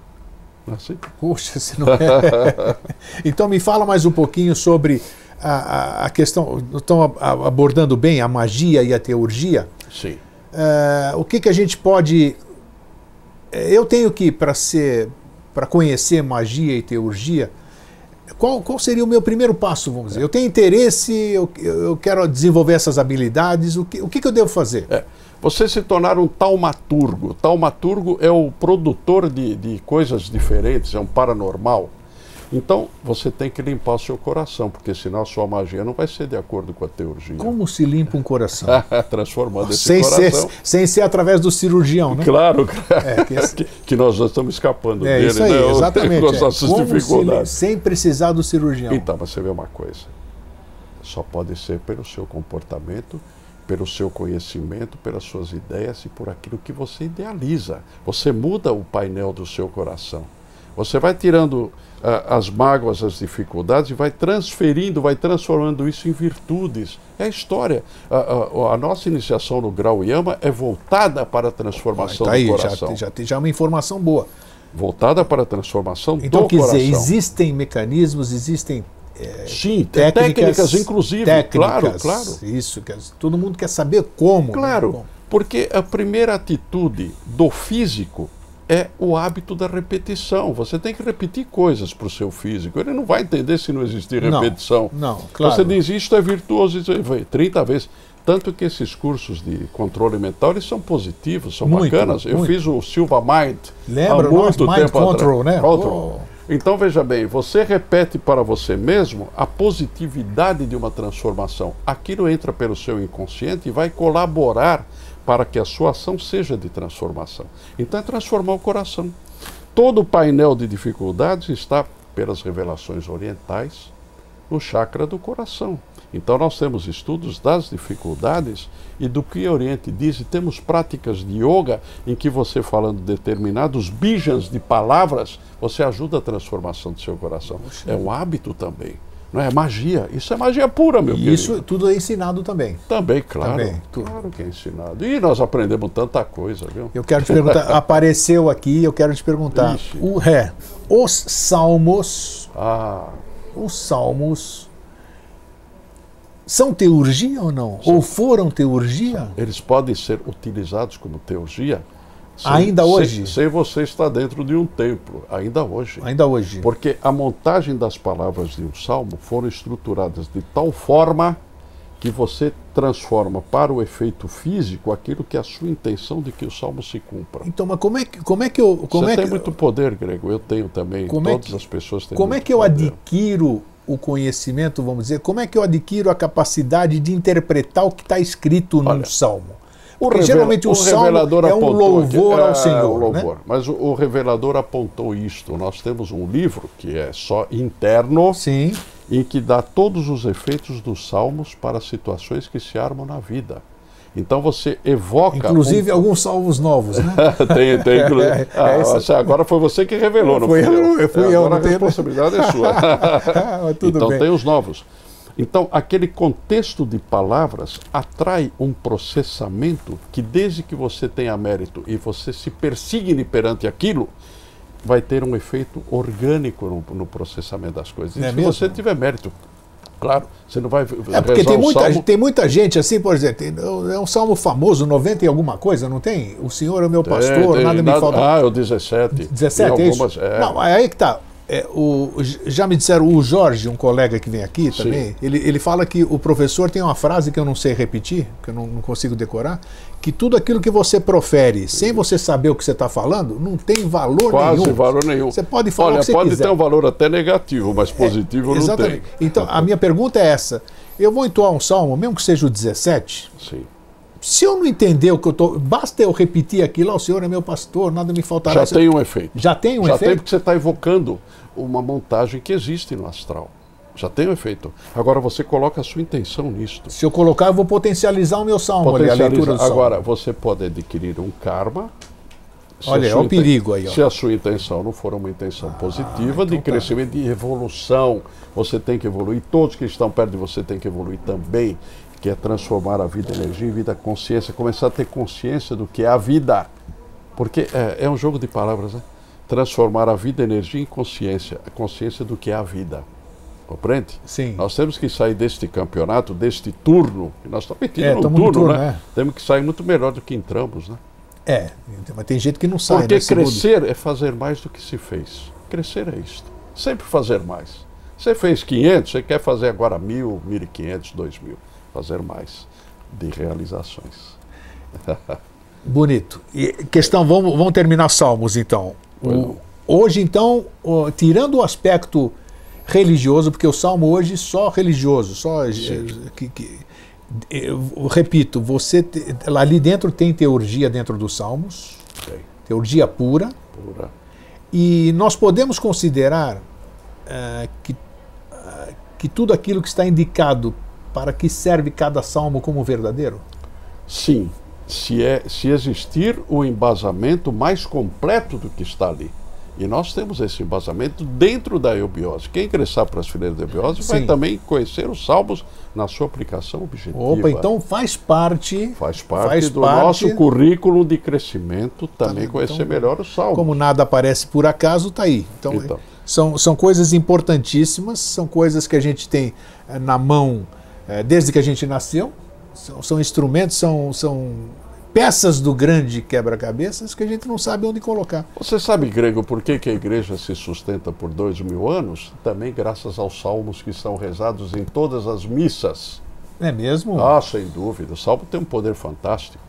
[SPEAKER 1] Assim? Puxa, se não é. então me fala mais um pouquinho sobre a, a questão. Estão abordando bem a magia e a teurgia.
[SPEAKER 2] Sim.
[SPEAKER 1] Uh, o que, que a gente pode. Eh, eu tenho que, para ser. para conhecer magia e teurgia, qual, qual seria o meu primeiro passo, vamos dizer? Eu tenho interesse, eu, eu quero desenvolver essas habilidades, o que, o que, que eu devo fazer?
[SPEAKER 2] É você se tornar um taumaturgo. Taumaturgo é o produtor de, de coisas diferentes, é um paranormal. Então, você tem que limpar o seu coração, porque senão a sua magia não vai ser de acordo com a teurgia.
[SPEAKER 1] Como se limpa um coração?
[SPEAKER 2] Transformando esse
[SPEAKER 1] sem
[SPEAKER 2] coração.
[SPEAKER 1] Ser, sem ser através do cirurgião, né?
[SPEAKER 2] Claro, é, que, esse... que, nós já estamos escapando
[SPEAKER 1] é,
[SPEAKER 2] dele,
[SPEAKER 1] isso aí,
[SPEAKER 2] né?
[SPEAKER 1] Exatamente.
[SPEAKER 2] Com as
[SPEAKER 1] Como
[SPEAKER 2] dificuldades.
[SPEAKER 1] Se, sem precisar do cirurgião.
[SPEAKER 2] Então, você vê uma coisa. Só pode ser pelo seu comportamento pelo seu conhecimento, pelas suas ideias e por aquilo que você idealiza. Você muda o painel do seu coração. Você vai tirando uh, as mágoas, as dificuldades e vai transferindo, vai transformando isso em virtudes. É a história. A, nossa iniciação no grau Yama é voltada para a transformação
[SPEAKER 1] tá aí,
[SPEAKER 2] do coração.
[SPEAKER 1] Já, já, já é uma informação boa.
[SPEAKER 2] Voltada para a transformação
[SPEAKER 1] então,
[SPEAKER 2] do
[SPEAKER 1] quer
[SPEAKER 2] coração.
[SPEAKER 1] dizer, existem mecanismos, existem
[SPEAKER 2] é, Sim, técnicas, técnicas inclusive.
[SPEAKER 1] Técnicas,
[SPEAKER 2] claro, claro.
[SPEAKER 1] Isso, todo mundo quer saber como.
[SPEAKER 2] Né? Claro,
[SPEAKER 1] né?
[SPEAKER 2] porque a primeira atitude do físico é o hábito da repetição. Você tem que repetir coisas para o seu físico. Ele não vai entender se não existir repetição.
[SPEAKER 1] Não, não claro.
[SPEAKER 2] Você diz isto é virtuoso, 30 vezes. Tanto que esses cursos de controle mental eles são positivos, são
[SPEAKER 1] muito,
[SPEAKER 2] bacanas. Eu
[SPEAKER 1] muito.
[SPEAKER 2] fiz o Silva Mind
[SPEAKER 1] Lembra,
[SPEAKER 2] há muito
[SPEAKER 1] Mind
[SPEAKER 2] tempo
[SPEAKER 1] Control,
[SPEAKER 2] atrás.
[SPEAKER 1] né?
[SPEAKER 2] Control. Oh. Então veja bem, você repete para você mesmo a positividade de uma transformação. Aquilo entra pelo seu inconsciente e vai colaborar para que a sua ação seja de transformação. Então é transformar o coração. Todo o painel de dificuldades está, pelas revelações orientais, no chakra do coração. Então nós temos estudos das dificuldades e do que o Oriente diz, e temos práticas de yoga em que você falando determinados bijans de palavras, você ajuda a transformação do seu coração. É um hábito também. Não é magia, isso é magia pura, meu
[SPEAKER 1] e Isso
[SPEAKER 2] querido.
[SPEAKER 1] tudo é ensinado também.
[SPEAKER 2] Também, claro.
[SPEAKER 1] Também,
[SPEAKER 2] claro que é ensinado. E nós aprendemos tanta coisa, viu?
[SPEAKER 1] Eu quero te perguntar, apareceu aqui, eu quero te perguntar.
[SPEAKER 2] Ixi.
[SPEAKER 1] O ré, os salmos,
[SPEAKER 2] Ah,
[SPEAKER 1] os salmos são teurgia ou não? Ou foram teurgia?
[SPEAKER 2] eles podem ser utilizados como teurgia sem-
[SPEAKER 1] Ainda
[SPEAKER 2] sem-
[SPEAKER 1] hoje?
[SPEAKER 2] Sem, você estar dentro de um templo, ainda hoje.
[SPEAKER 1] Ainda hoje.
[SPEAKER 2] Porque a montagem das palavras de um salmo foram estruturadas de tal forma que você transforma para o efeito físico aquilo que é a sua intenção de que o salmo se cumpra.
[SPEAKER 1] Então, mas como é que, como é que eu. Como
[SPEAKER 2] você
[SPEAKER 1] é
[SPEAKER 2] tem
[SPEAKER 1] que,
[SPEAKER 2] muito poder, Grego. Eu tenho também.
[SPEAKER 1] Como é
[SPEAKER 2] Todas
[SPEAKER 1] que-
[SPEAKER 2] as pessoas têm
[SPEAKER 1] como é que eu
[SPEAKER 2] poder.
[SPEAKER 1] adquiro o conhecimento, vamos dizer? Como é que eu adquiro a capacidade de interpretar o que está escrito num
[SPEAKER 2] Olha,
[SPEAKER 1] salmo?
[SPEAKER 2] O revela-
[SPEAKER 1] geralmente o, salmo
[SPEAKER 2] revelador
[SPEAKER 1] é um louvor
[SPEAKER 2] aqui-
[SPEAKER 1] ao
[SPEAKER 2] é,
[SPEAKER 1] Senhor.
[SPEAKER 2] o louvor.
[SPEAKER 1] Né?
[SPEAKER 2] Mas o, o revelador apontou isto. Nós temos um livro que é só interno,
[SPEAKER 1] Sim.
[SPEAKER 2] em que dá todos os efeitos dos salmos para situações que se armam na vida. Então você evoca.
[SPEAKER 1] Inclusive alguns salmos novos, né?
[SPEAKER 2] um- tem, tem, inclu...
[SPEAKER 1] É,
[SPEAKER 2] Ah,
[SPEAKER 1] é isso.
[SPEAKER 2] você- agora foi você que revelou, não
[SPEAKER 1] Fui
[SPEAKER 2] fui
[SPEAKER 1] eu, eu fui eu,
[SPEAKER 2] Agora a
[SPEAKER 1] tem-
[SPEAKER 2] responsabilidade é sua. Então
[SPEAKER 1] bem.
[SPEAKER 2] tem os novos. Então, aquele contexto de palavras atrai um processamento que, desde que você tenha mérito e você se persigne perante aquilo, vai ter um efeito orgânico no, no processamento das coisas.
[SPEAKER 1] É
[SPEAKER 2] se
[SPEAKER 1] mesmo?
[SPEAKER 2] você tiver mérito, claro, você não vai
[SPEAKER 1] É porque tem muita,
[SPEAKER 2] salmo,
[SPEAKER 1] tem muita gente assim, por exemplo, tem- é um salmo famoso, 90 e alguma coisa, não tem? O Senhor é meu
[SPEAKER 2] Tem,
[SPEAKER 1] pastor,
[SPEAKER 2] tem,
[SPEAKER 1] nada me falta.
[SPEAKER 2] Ah, é o 17.
[SPEAKER 1] 17,
[SPEAKER 2] Tem
[SPEAKER 1] é isso?
[SPEAKER 2] algumas- é.
[SPEAKER 1] Não, aí que tá. É, o, já me disseram, o Jorge, um colega que vem aqui
[SPEAKER 2] Sim.
[SPEAKER 1] também, ele, ele fala que o professor tem uma frase que eu não sei repetir, que eu não, não consigo decorar, que tudo aquilo que você profere sem você saber o que você está falando, não tem valor
[SPEAKER 2] Quase
[SPEAKER 1] nenhum.
[SPEAKER 2] valor nenhum.
[SPEAKER 1] Você pode falar
[SPEAKER 2] Olha,
[SPEAKER 1] o que você
[SPEAKER 2] pode
[SPEAKER 1] quiser.
[SPEAKER 2] ter um valor até negativo, mas positivo não
[SPEAKER 1] Exatamente.
[SPEAKER 2] tem.
[SPEAKER 1] Então, a minha pergunta é essa. Eu vou entoar um salmo, mesmo que seja o 17,
[SPEAKER 2] Sim.
[SPEAKER 1] Se eu não entender o que eu estou. Basta eu repetir aquilo, ó, o Senhor é meu pastor, nada me faltará.
[SPEAKER 2] Já tem um efeito.
[SPEAKER 1] Já tem um
[SPEAKER 2] Já
[SPEAKER 1] efeito?
[SPEAKER 2] tem porque você está evocando uma montagem que existe no astral. Já tem um efeito. Agora você coloca a sua intenção nisto.
[SPEAKER 1] Se eu colocar, eu vou potencializar o meu salmo ali, a leitura do salmo.
[SPEAKER 2] Agora, você pode adquirir um karma.
[SPEAKER 1] Olha, é o perigo aí, ó.
[SPEAKER 2] Se a sua intenção não for uma intenção positiva, de
[SPEAKER 1] então tá.
[SPEAKER 2] crescimento, de evolução, você tem que evoluir. Todos que estão perto de você têm que evoluir também, que é transformar a vida em energia em vida consciência, começar a ter consciência do que é a vida. Porque é, é um jogo de palavras, né? Transformar a vida energia em consciência, a consciência do que é a vida. Compreende?
[SPEAKER 1] Sim.
[SPEAKER 2] Nós temos que sair deste campeonato, deste turno, que nós estamos metidos
[SPEAKER 1] É,
[SPEAKER 2] no turno,
[SPEAKER 1] turno,
[SPEAKER 2] né?
[SPEAKER 1] é.
[SPEAKER 2] Temos que sair muito melhor do que entramos, né?
[SPEAKER 1] É, mas tem gente que não sai,
[SPEAKER 2] Porque
[SPEAKER 1] né? segundo-
[SPEAKER 2] crescer é fazer mais do que se fez. Crescer é isto. Sempre fazer mais. Você fez 500, você quer fazer agora 1.000, 1.500, 2.000. Fazer mais de realizações.
[SPEAKER 1] Bonito. E questão, vamos, vamos terminar Salmos então. O- hoje, então, o- tirando o aspecto religioso, porque o Salmo hoje só religioso, só. eh, Que, que- eu repito, você te- ali dentro tem teurgia dentro dos Salmos,
[SPEAKER 2] Tem.
[SPEAKER 1] teurgia pura,
[SPEAKER 2] Pura.
[SPEAKER 1] e nós podemos considerar eh, que, ah, que tudo aquilo que está indicado para que serve cada salmo como verdadeiro?
[SPEAKER 2] Sim, se, é, se existir o embasamento mais completo do que está ali. E nós temos esse embasamento dentro da eubiose. Quem ingressar para as fileiras da eubiose vai
[SPEAKER 1] Sim.
[SPEAKER 2] também conhecer os salmos na sua aplicação objetiva.
[SPEAKER 1] Opa, então faz parte.
[SPEAKER 2] Faz parte
[SPEAKER 1] faz
[SPEAKER 2] do
[SPEAKER 1] parte-
[SPEAKER 2] nosso currículo de crescimento também
[SPEAKER 1] Então,
[SPEAKER 2] conhecer melhor os salmos.
[SPEAKER 1] Como nada aparece por acaso, está aí. Então,
[SPEAKER 2] Então.
[SPEAKER 1] São, são coisas importantíssimas, são coisas que a gente tem eh, na mão eh, desde que a gente nasceu. São, são instrumentos, são, são peças do grande quebra-cabeças que a gente não sabe onde colocar.
[SPEAKER 2] Você sabe, Grego, por que, que a igreja se sustenta por dois mil anos? Também graças aos salmos que são rezados em todas as missas.
[SPEAKER 1] É mesmo?
[SPEAKER 2] Ah, sem dúvida. O salmo tem um poder fantástico.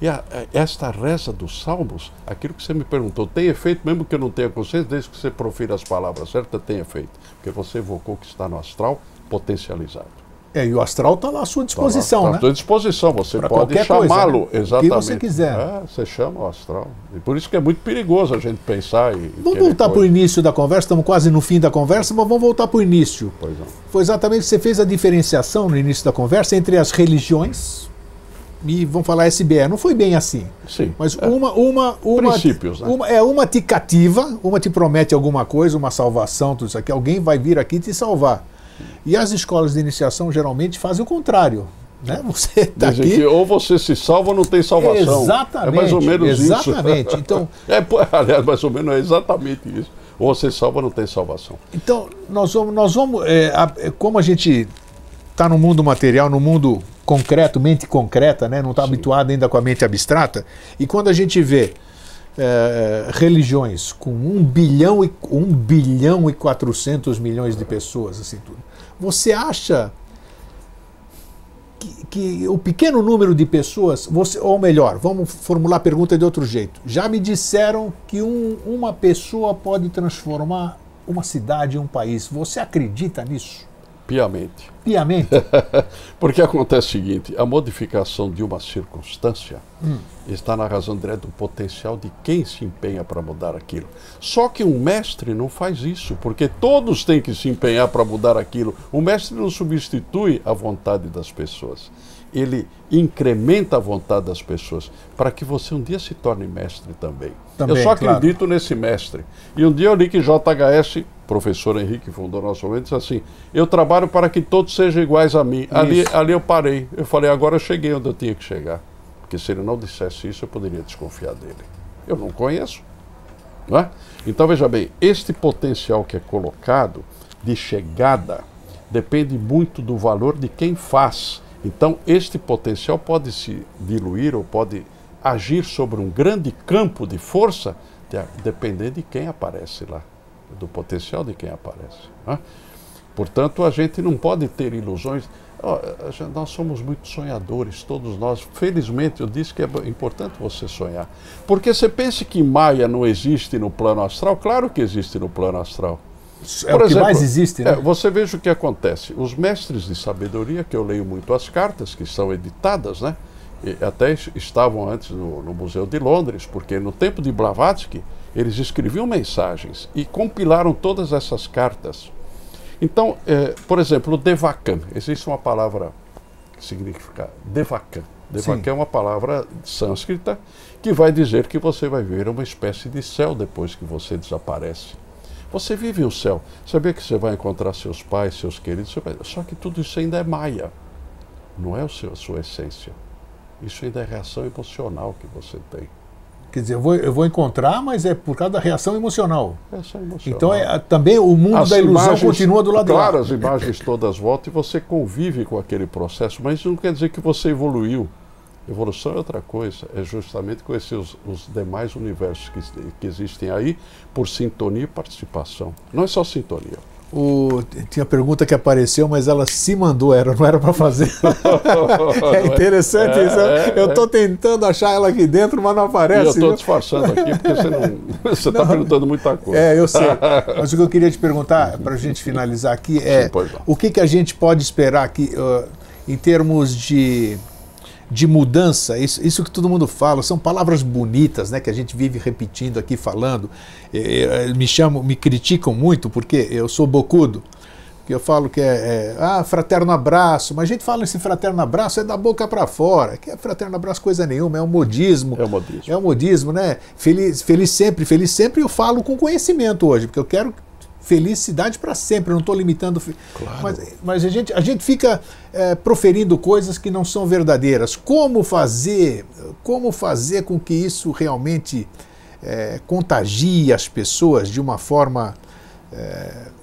[SPEAKER 2] E a- a- esta reza dos salmos, aquilo que você me perguntou, tem efeito mesmo que eu não tenha consciência, desde que você profira as palavras certas, tem efeito. Porque você evocou o que está no astral potencializado.
[SPEAKER 1] É, e o astral está lá à sua disposição,
[SPEAKER 2] Está
[SPEAKER 1] né?
[SPEAKER 2] à sua disposição, você
[SPEAKER 1] Pra
[SPEAKER 2] pode chamá-lo,
[SPEAKER 1] né? O que
[SPEAKER 2] exatamente.
[SPEAKER 1] você quiser.
[SPEAKER 2] É, você chama o astral. E por isso que é muito perigoso a gente pensar e.
[SPEAKER 1] Vamos voltar para o início da conversa, estamos quase no fim da conversa, mas vamos voltar para o início.
[SPEAKER 2] Pois não.
[SPEAKER 1] Foi exatamente você fez a diferenciação no início da conversa entre as religiões e vamos falar SBE. Não foi bem assim.
[SPEAKER 2] Sim.
[SPEAKER 1] Mas
[SPEAKER 2] é.
[SPEAKER 1] uma, uma, uma,
[SPEAKER 2] Princípios, né?
[SPEAKER 1] uma, é uma te cativa, uma te promete alguma coisa, uma salvação, tudo isso aqui. Alguém vai vir aqui te salvar. E as escolas de iniciação geralmente fazem o contrário. Né? Você está
[SPEAKER 2] Dizem
[SPEAKER 1] aqui.
[SPEAKER 2] que ou você se salva ou não tem salvação.
[SPEAKER 1] Exatamente,
[SPEAKER 2] É mais ou menos
[SPEAKER 1] exatamente.
[SPEAKER 2] isso.
[SPEAKER 1] Então-
[SPEAKER 2] é, aliás, mais ou menos é exatamente isso. Ou você salva ou não tem salvação.
[SPEAKER 1] Então, nós vamos, nós vamos é, é, como a gente está no mundo material, no mundo concreto, mente concreta, né? não está habituado ainda com a mente abstrata, e quando a gente vê é, religiões com 1 bilhão, e, 1 bilhão e 400 milhões de pessoas, assim tudo, você acha que, que o pequeno número de pessoas, você, ou melhor, vamos formular a pergunta de outro jeito. Já me disseram que um- uma pessoa pode transformar uma cidade, um país. Você acredita nisso?
[SPEAKER 2] Piamente.
[SPEAKER 1] Piamente?
[SPEAKER 2] Porque acontece o seguinte: a modificação de uma circunstância está na razão direta do potencial de quem se empenha para mudar aquilo. Só que um mestre não faz isso, porque todos têm que se empenhar para mudar aquilo. O mestre não substitui a vontade das pessoas. Ele incrementa a vontade das pessoas para que você um dia se torne mestre também.
[SPEAKER 1] Também,
[SPEAKER 2] eu só
[SPEAKER 1] claro.
[SPEAKER 2] acredito nesse mestre. E um dia eu li que JHS, professor Henrique, que fundou nosso momento, disse assim: Eu trabalho para que todos sejam iguais a mim. Ali,
[SPEAKER 1] Isso.
[SPEAKER 2] ali eu parei. Eu falei: Agora eu cheguei onde eu tinha que chegar. Porque se ele não dissesse isso, eu poderia desconfiar dele. Eu não conheço. Não é? Então veja bem: este potencial que é colocado de chegada depende muito do valor de quem faz. Então, este potencial pode se diluir ou pode agir sobre um grande campo de força, de- dependendo de quem aparece lá, do potencial de quem aparece. né? Portanto, a gente não pode ter ilusões. Nós somos muito sonhadores, todos nós. Felizmente, eu disse que é importante você sonhar. Porque você pensa que Maia não existe no plano astral? Claro que existe no plano astral.
[SPEAKER 1] É o que mais existe, né?
[SPEAKER 2] é, você veja o que acontece. Os mestres de sabedoria, que eu leio muito as cartas, que são editadas, né? E até es- estavam antes no, no Museu de Londres, porque no tempo de Blavatsky, eles escreviam mensagens e compilaram todas essas cartas. Então, eh, por exemplo, Devakan, existe uma palavra que significa Devakan. Devakan
[SPEAKER 1] Sim.
[SPEAKER 2] é uma palavra sânscrita que vai dizer que você vai ver uma espécie de céu depois que você desaparece. Você vive o céu. Sabia que você vai encontrar seus pais, seus queridos, você vai- só que tudo isso ainda é maia. Não é o seu, a sua essência. Isso ainda é reação emocional que você tem.
[SPEAKER 1] Quer dizer, eu vou, eu vou encontrar, mas é por causa da reação emocional.
[SPEAKER 2] Reação emocional.
[SPEAKER 1] Então, é, também o mundo
[SPEAKER 2] As
[SPEAKER 1] da ilusão
[SPEAKER 2] imagens-
[SPEAKER 1] continua do lado
[SPEAKER 2] Claro,
[SPEAKER 1] de lá.
[SPEAKER 2] as imagens todas voltam e você convive com aquele processo, mas isso não quer dizer que você evoluiu. Evolução é outra coisa, é justamente conhecer os, os demais universos que, que existem aí por sintonia e participação. Não é só sintonia.
[SPEAKER 1] O, tinha pergunta que apareceu, mas ela se mandou, era, não era para fazer. é interessante
[SPEAKER 2] É,
[SPEAKER 1] isso.
[SPEAKER 2] é,
[SPEAKER 1] eu
[SPEAKER 2] é.
[SPEAKER 1] estou tentando achar ela aqui dentro, mas não
[SPEAKER 2] e eu
[SPEAKER 1] aparece.
[SPEAKER 2] estou disfarçando aqui porque você está perguntando muita coisa.
[SPEAKER 1] É, eu sei. Mas o que eu queria te perguntar, para a gente finalizar aqui, é
[SPEAKER 2] Sim,
[SPEAKER 1] o que, que a gente pode esperar aqui uh, em termos de, de mudança? Isso, isso que todo mundo fala, são palavras bonitas, né, que a gente vive repetindo aqui, falando. Eh, me chamam, me criticam muito porque eu sou bocudo. que eu falo que é, é, ah, fraterno abraço, mas a gente fala esse fraterno abraço é da boca para fora, que é fraterno abraço coisa nenhuma, é um modismo.
[SPEAKER 2] É um modismo.
[SPEAKER 1] É um modismo, né? Feliz, feliz sempre, feliz sempre eu falo com conhecimento hoje, porque eu quero felicidade para sempre, eu não estou limitando.
[SPEAKER 2] Claro.
[SPEAKER 1] Mas, mas a, gente, a gente fica é, proferindo coisas que não são verdadeiras. Como fazer, como fazer com que isso realmente é, contagie as pessoas de uma forma. É,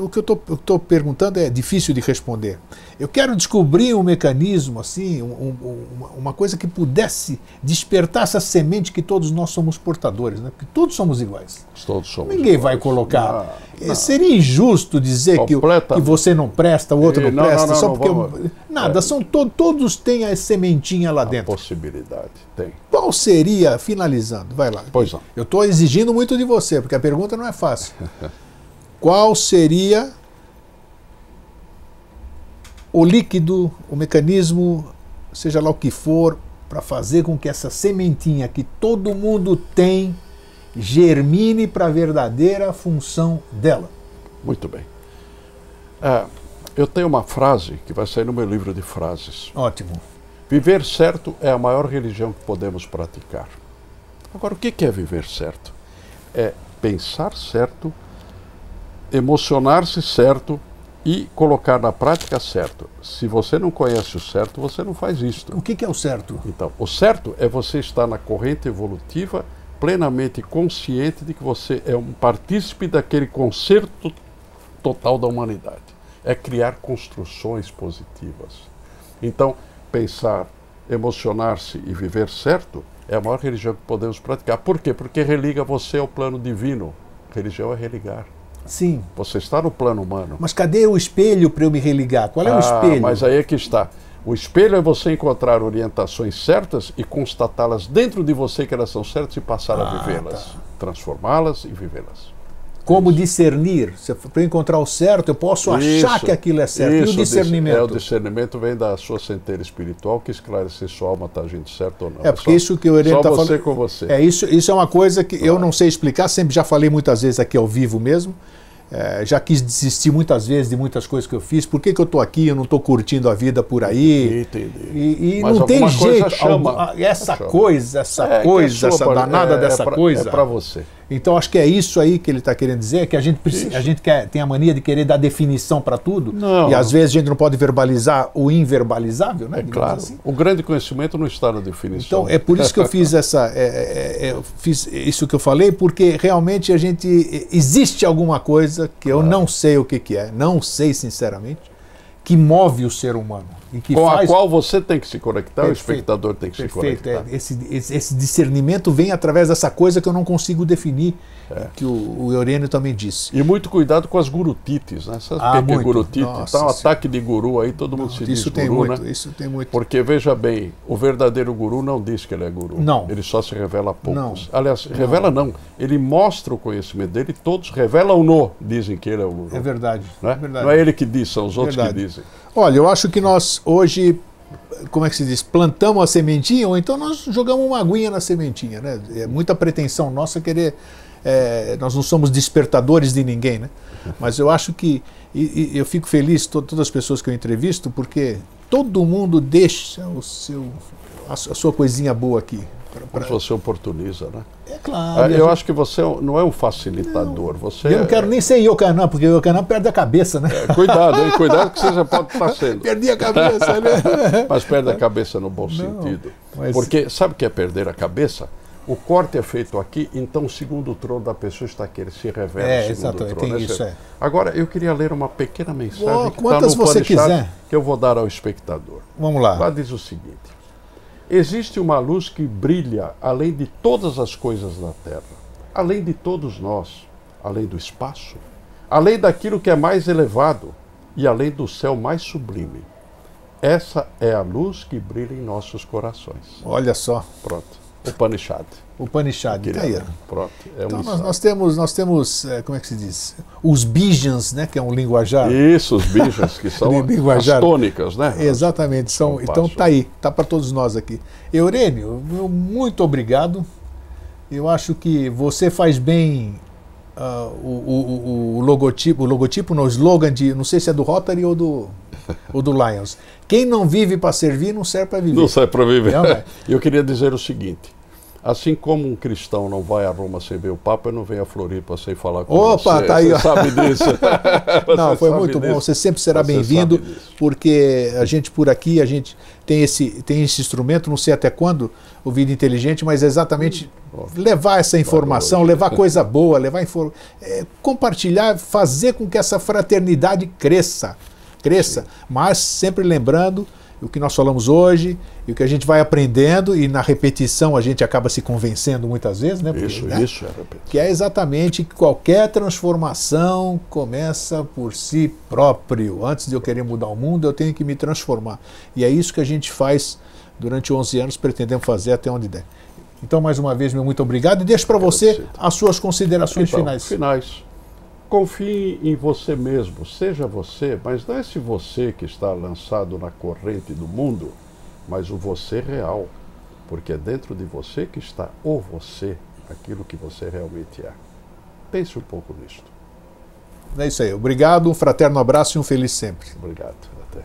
[SPEAKER 1] o que eu estou perguntando é difícil de responder. Eu quero descobrir um mecanismo, assim, um, um, uma coisa que pudesse despertar essa semente que todos nós somos portadores, né? porque todos somos iguais.
[SPEAKER 2] Todos somos
[SPEAKER 1] Ninguém
[SPEAKER 2] iguais.
[SPEAKER 1] vai colocar. Não, não. Seria injusto dizer que, que, você não presta, o outro não, não presta, só porque. Vamos, nada, é, são to, todos têm a sementinha lá dentro.
[SPEAKER 2] possibilidade, tem.
[SPEAKER 1] Qual seria, finalizando, vai lá.
[SPEAKER 2] Pois não.
[SPEAKER 1] Eu estou exigindo muito de você, porque a pergunta não é fácil. qual seria o líquido, o mecanismo, seja lá o que for, para fazer com que essa sementinha que todo mundo tem germine para a verdadeira função dela.
[SPEAKER 2] Muito bem. É, eu tenho uma frase que vai sair no meu livro de frases.
[SPEAKER 1] Ótimo.
[SPEAKER 2] Viver certo é a maior religião que podemos praticar. Agora, o que é viver certo? É pensar certo emocionar-se certo e colocar na prática certo. Se você não conhece o certo, você não faz isto.
[SPEAKER 1] O que, que é o certo?
[SPEAKER 2] Então, o certo é você estar na corrente evolutiva plenamente consciente de que você é um partícipe daquele concerto total da humanidade. É criar construções positivas. Então, pensar, emocionar-se e viver certo é a maior religião que podemos praticar. Por quê? Porque religa você ao plano divino. Religião é religar.
[SPEAKER 1] Sim.
[SPEAKER 2] Você está no plano humano.
[SPEAKER 1] Mas cadê o espelho para eu me religar? Qual é ah, o espelho?
[SPEAKER 2] Mas aí é que está. O espelho é você encontrar orientações certas e constatá-las dentro de você que elas são certas e passar ah, a vivê-las, tá. transformá-las e vivê-las.
[SPEAKER 1] Como discernir? Para encontrar o certo, eu posso isso, achar que aquilo é certo.
[SPEAKER 2] Isso,
[SPEAKER 1] e o discernimento?
[SPEAKER 2] É, o discernimento vem da sua centelha espiritual que esclarece se sua alma está agindo certo ou não.
[SPEAKER 1] É, porque é só, isso que o Irene está falando.
[SPEAKER 2] você com você.
[SPEAKER 1] É, isso, isso é uma coisa que eu não sei explicar, sempre já falei muitas vezes aqui ao vivo mesmo. É, já quis desistir muitas vezes de muitas coisas que eu fiz. Por que, que eu estou aqui? Eu não estou curtindo a vida por aí.
[SPEAKER 2] Entendi.
[SPEAKER 1] E, e não tem jeito. Chama, essa chama. coisa, essa é, coisa, essa danada é, dessa
[SPEAKER 2] é pra,
[SPEAKER 1] coisa.
[SPEAKER 2] É para você.
[SPEAKER 1] Então acho que é isso aí que ele está querendo dizer, que a gente, precisa, a gente quer, tem a mania de querer dar definição para tudo,
[SPEAKER 2] não.
[SPEAKER 1] e às vezes a gente não pode verbalizar o inverbalizável, né?
[SPEAKER 2] É claro. Assim. O grande conhecimento não está na definição.
[SPEAKER 1] Então é por isso que eu fiz essa, é, é, é, eu fiz isso que eu falei, porque realmente a gente existe alguma coisa que eu não sei o que, que é, não sei sinceramente, que move o ser humano
[SPEAKER 2] com faz... a qual você tem que se conectar, Perfeito. o espectador tem que Perfeito. se conectar.
[SPEAKER 1] É, esse, esse, discernimento vem através dessa coisa que eu não consigo definir, é. que o, o Eurênio também disse.
[SPEAKER 2] E muito cuidado com as gurutites, né? Sabe ah, que é gurutite? Nossa, tá um ataque de guru aí, todo mundo não, se diz
[SPEAKER 1] isso tem
[SPEAKER 2] guru,
[SPEAKER 1] muito,
[SPEAKER 2] né?
[SPEAKER 1] Isso tem muito.
[SPEAKER 2] Porque, veja bem, o verdadeiro guru não diz que ele é guru.
[SPEAKER 1] Não.
[SPEAKER 2] Ele só se revela a poucos. Não. Aliás, não. revela não. Ele mostra o conhecimento dele, todos revelam-no, dizem que ele é o guru.
[SPEAKER 1] É verdade.
[SPEAKER 2] Não é,
[SPEAKER 1] é verdade.
[SPEAKER 2] Não é ele que diz, são os outros
[SPEAKER 1] verdade.
[SPEAKER 2] que dizem.
[SPEAKER 1] Olha, eu acho que nós hoje como é que se diz, plantamos a sementinha, ou então nós jogamos uma aguinha na sementinha, né? É muita pretensão nossa querer. É, nós não somos despertadores de ninguém, né? Mas eu acho que. E, e eu fico feliz, to, todas as pessoas que eu entrevisto, porque todo mundo deixa o seu, a, a sua coisinha boa aqui.
[SPEAKER 2] Pra, pra... Você oportuniza, né?
[SPEAKER 1] É claro.
[SPEAKER 2] Ah, eu acho que você é não é um facilitador. Não. Você
[SPEAKER 1] eu não quero
[SPEAKER 2] é...
[SPEAKER 1] nem ser Yokanã, porque o Yokanã perde a cabeça, né?
[SPEAKER 2] É, cuidado, hein? Cuidado que você já pode estar sendo.
[SPEAKER 1] Perdi a cabeça, né?
[SPEAKER 2] mas perde a cabeça no bom não, sentido. Mas... Porque sabe o que é perder a cabeça? O corte é feito aqui, então o segundo trono da pessoa está aqui, ele se revela
[SPEAKER 1] é, exato,
[SPEAKER 2] trono.
[SPEAKER 1] Tem isso, é.
[SPEAKER 2] Agora, eu queria ler uma pequena mensagem
[SPEAKER 1] oh,
[SPEAKER 2] que
[SPEAKER 1] está no você quiser.
[SPEAKER 2] que eu vou dar ao espectador.
[SPEAKER 1] Vamos lá.
[SPEAKER 2] Lá diz o seguinte. Existe uma luz que brilha além de todas as coisas da Terra, além de todos nós, além do espaço, além daquilo que é mais elevado e além do céu mais sublime. Essa é a luz que brilha em nossos corações.
[SPEAKER 1] Olha só.
[SPEAKER 2] Pronto. O Panishad.
[SPEAKER 1] O Panishad, tá aí.
[SPEAKER 2] Pronto.
[SPEAKER 1] É então nós, nós, temos, nós temos, é, como é que se diz? Os bijans, né? Que é um linguajar.
[SPEAKER 2] Isso, os bijans, que são as tônicas, né?
[SPEAKER 1] Exatamente. São, então tá aí, tá para todos nós aqui. Eurênio, muito obrigado. Eu acho que você faz bem uh, o, o, o, logotipo, o logotipo, no slogan de, não sei se é do Rotary ou do, ou do Lions. Quem não vive para servir não serve para viver.
[SPEAKER 2] Não serve para viver. Eu queria dizer o seguinte: Assim como um cristão não vai a Roma sem ver o Papa, eu não venho a Floripa sem falar com
[SPEAKER 1] Opa,
[SPEAKER 2] você.
[SPEAKER 1] Opa, tá aí.
[SPEAKER 2] Você sabe disso.
[SPEAKER 1] não, foi muito disso. bom. Você sempre será bem-vindo, porque a gente por aqui, a gente tem esse, tem esse instrumento, não sei até quando, o Vida Inteligente, mas é exatamente hum, levar essa informação, levar coisa boa, levar. É, compartilhar, fazer com que essa fraternidade cresça. Cresça, mas sempre lembrando o que nós falamos hoje e o que a gente vai aprendendo e na repetição a gente acaba se convencendo muitas vezes, né?
[SPEAKER 2] Porque, isso,
[SPEAKER 1] né?
[SPEAKER 2] isso é.
[SPEAKER 1] Que é exatamente que qualquer transformação começa por si próprio. Antes de eu querer mudar o mundo, eu tenho que me transformar. E é isso que a gente faz durante 11 anos, pretendemos fazer até onde der. Então, mais uma vez, meu muito obrigado e deixo para você as suas considerações
[SPEAKER 2] então,
[SPEAKER 1] finais.
[SPEAKER 2] Finais. Confie em você mesmo, seja você, mas não é esse você que está lançado na corrente do mundo, mas o você real, porque é dentro de você que está o você, aquilo que você realmente é. Pense um pouco nisto.
[SPEAKER 1] É isso aí. Obrigado, um fraterno abraço e um feliz sempre.
[SPEAKER 2] Obrigado. Até.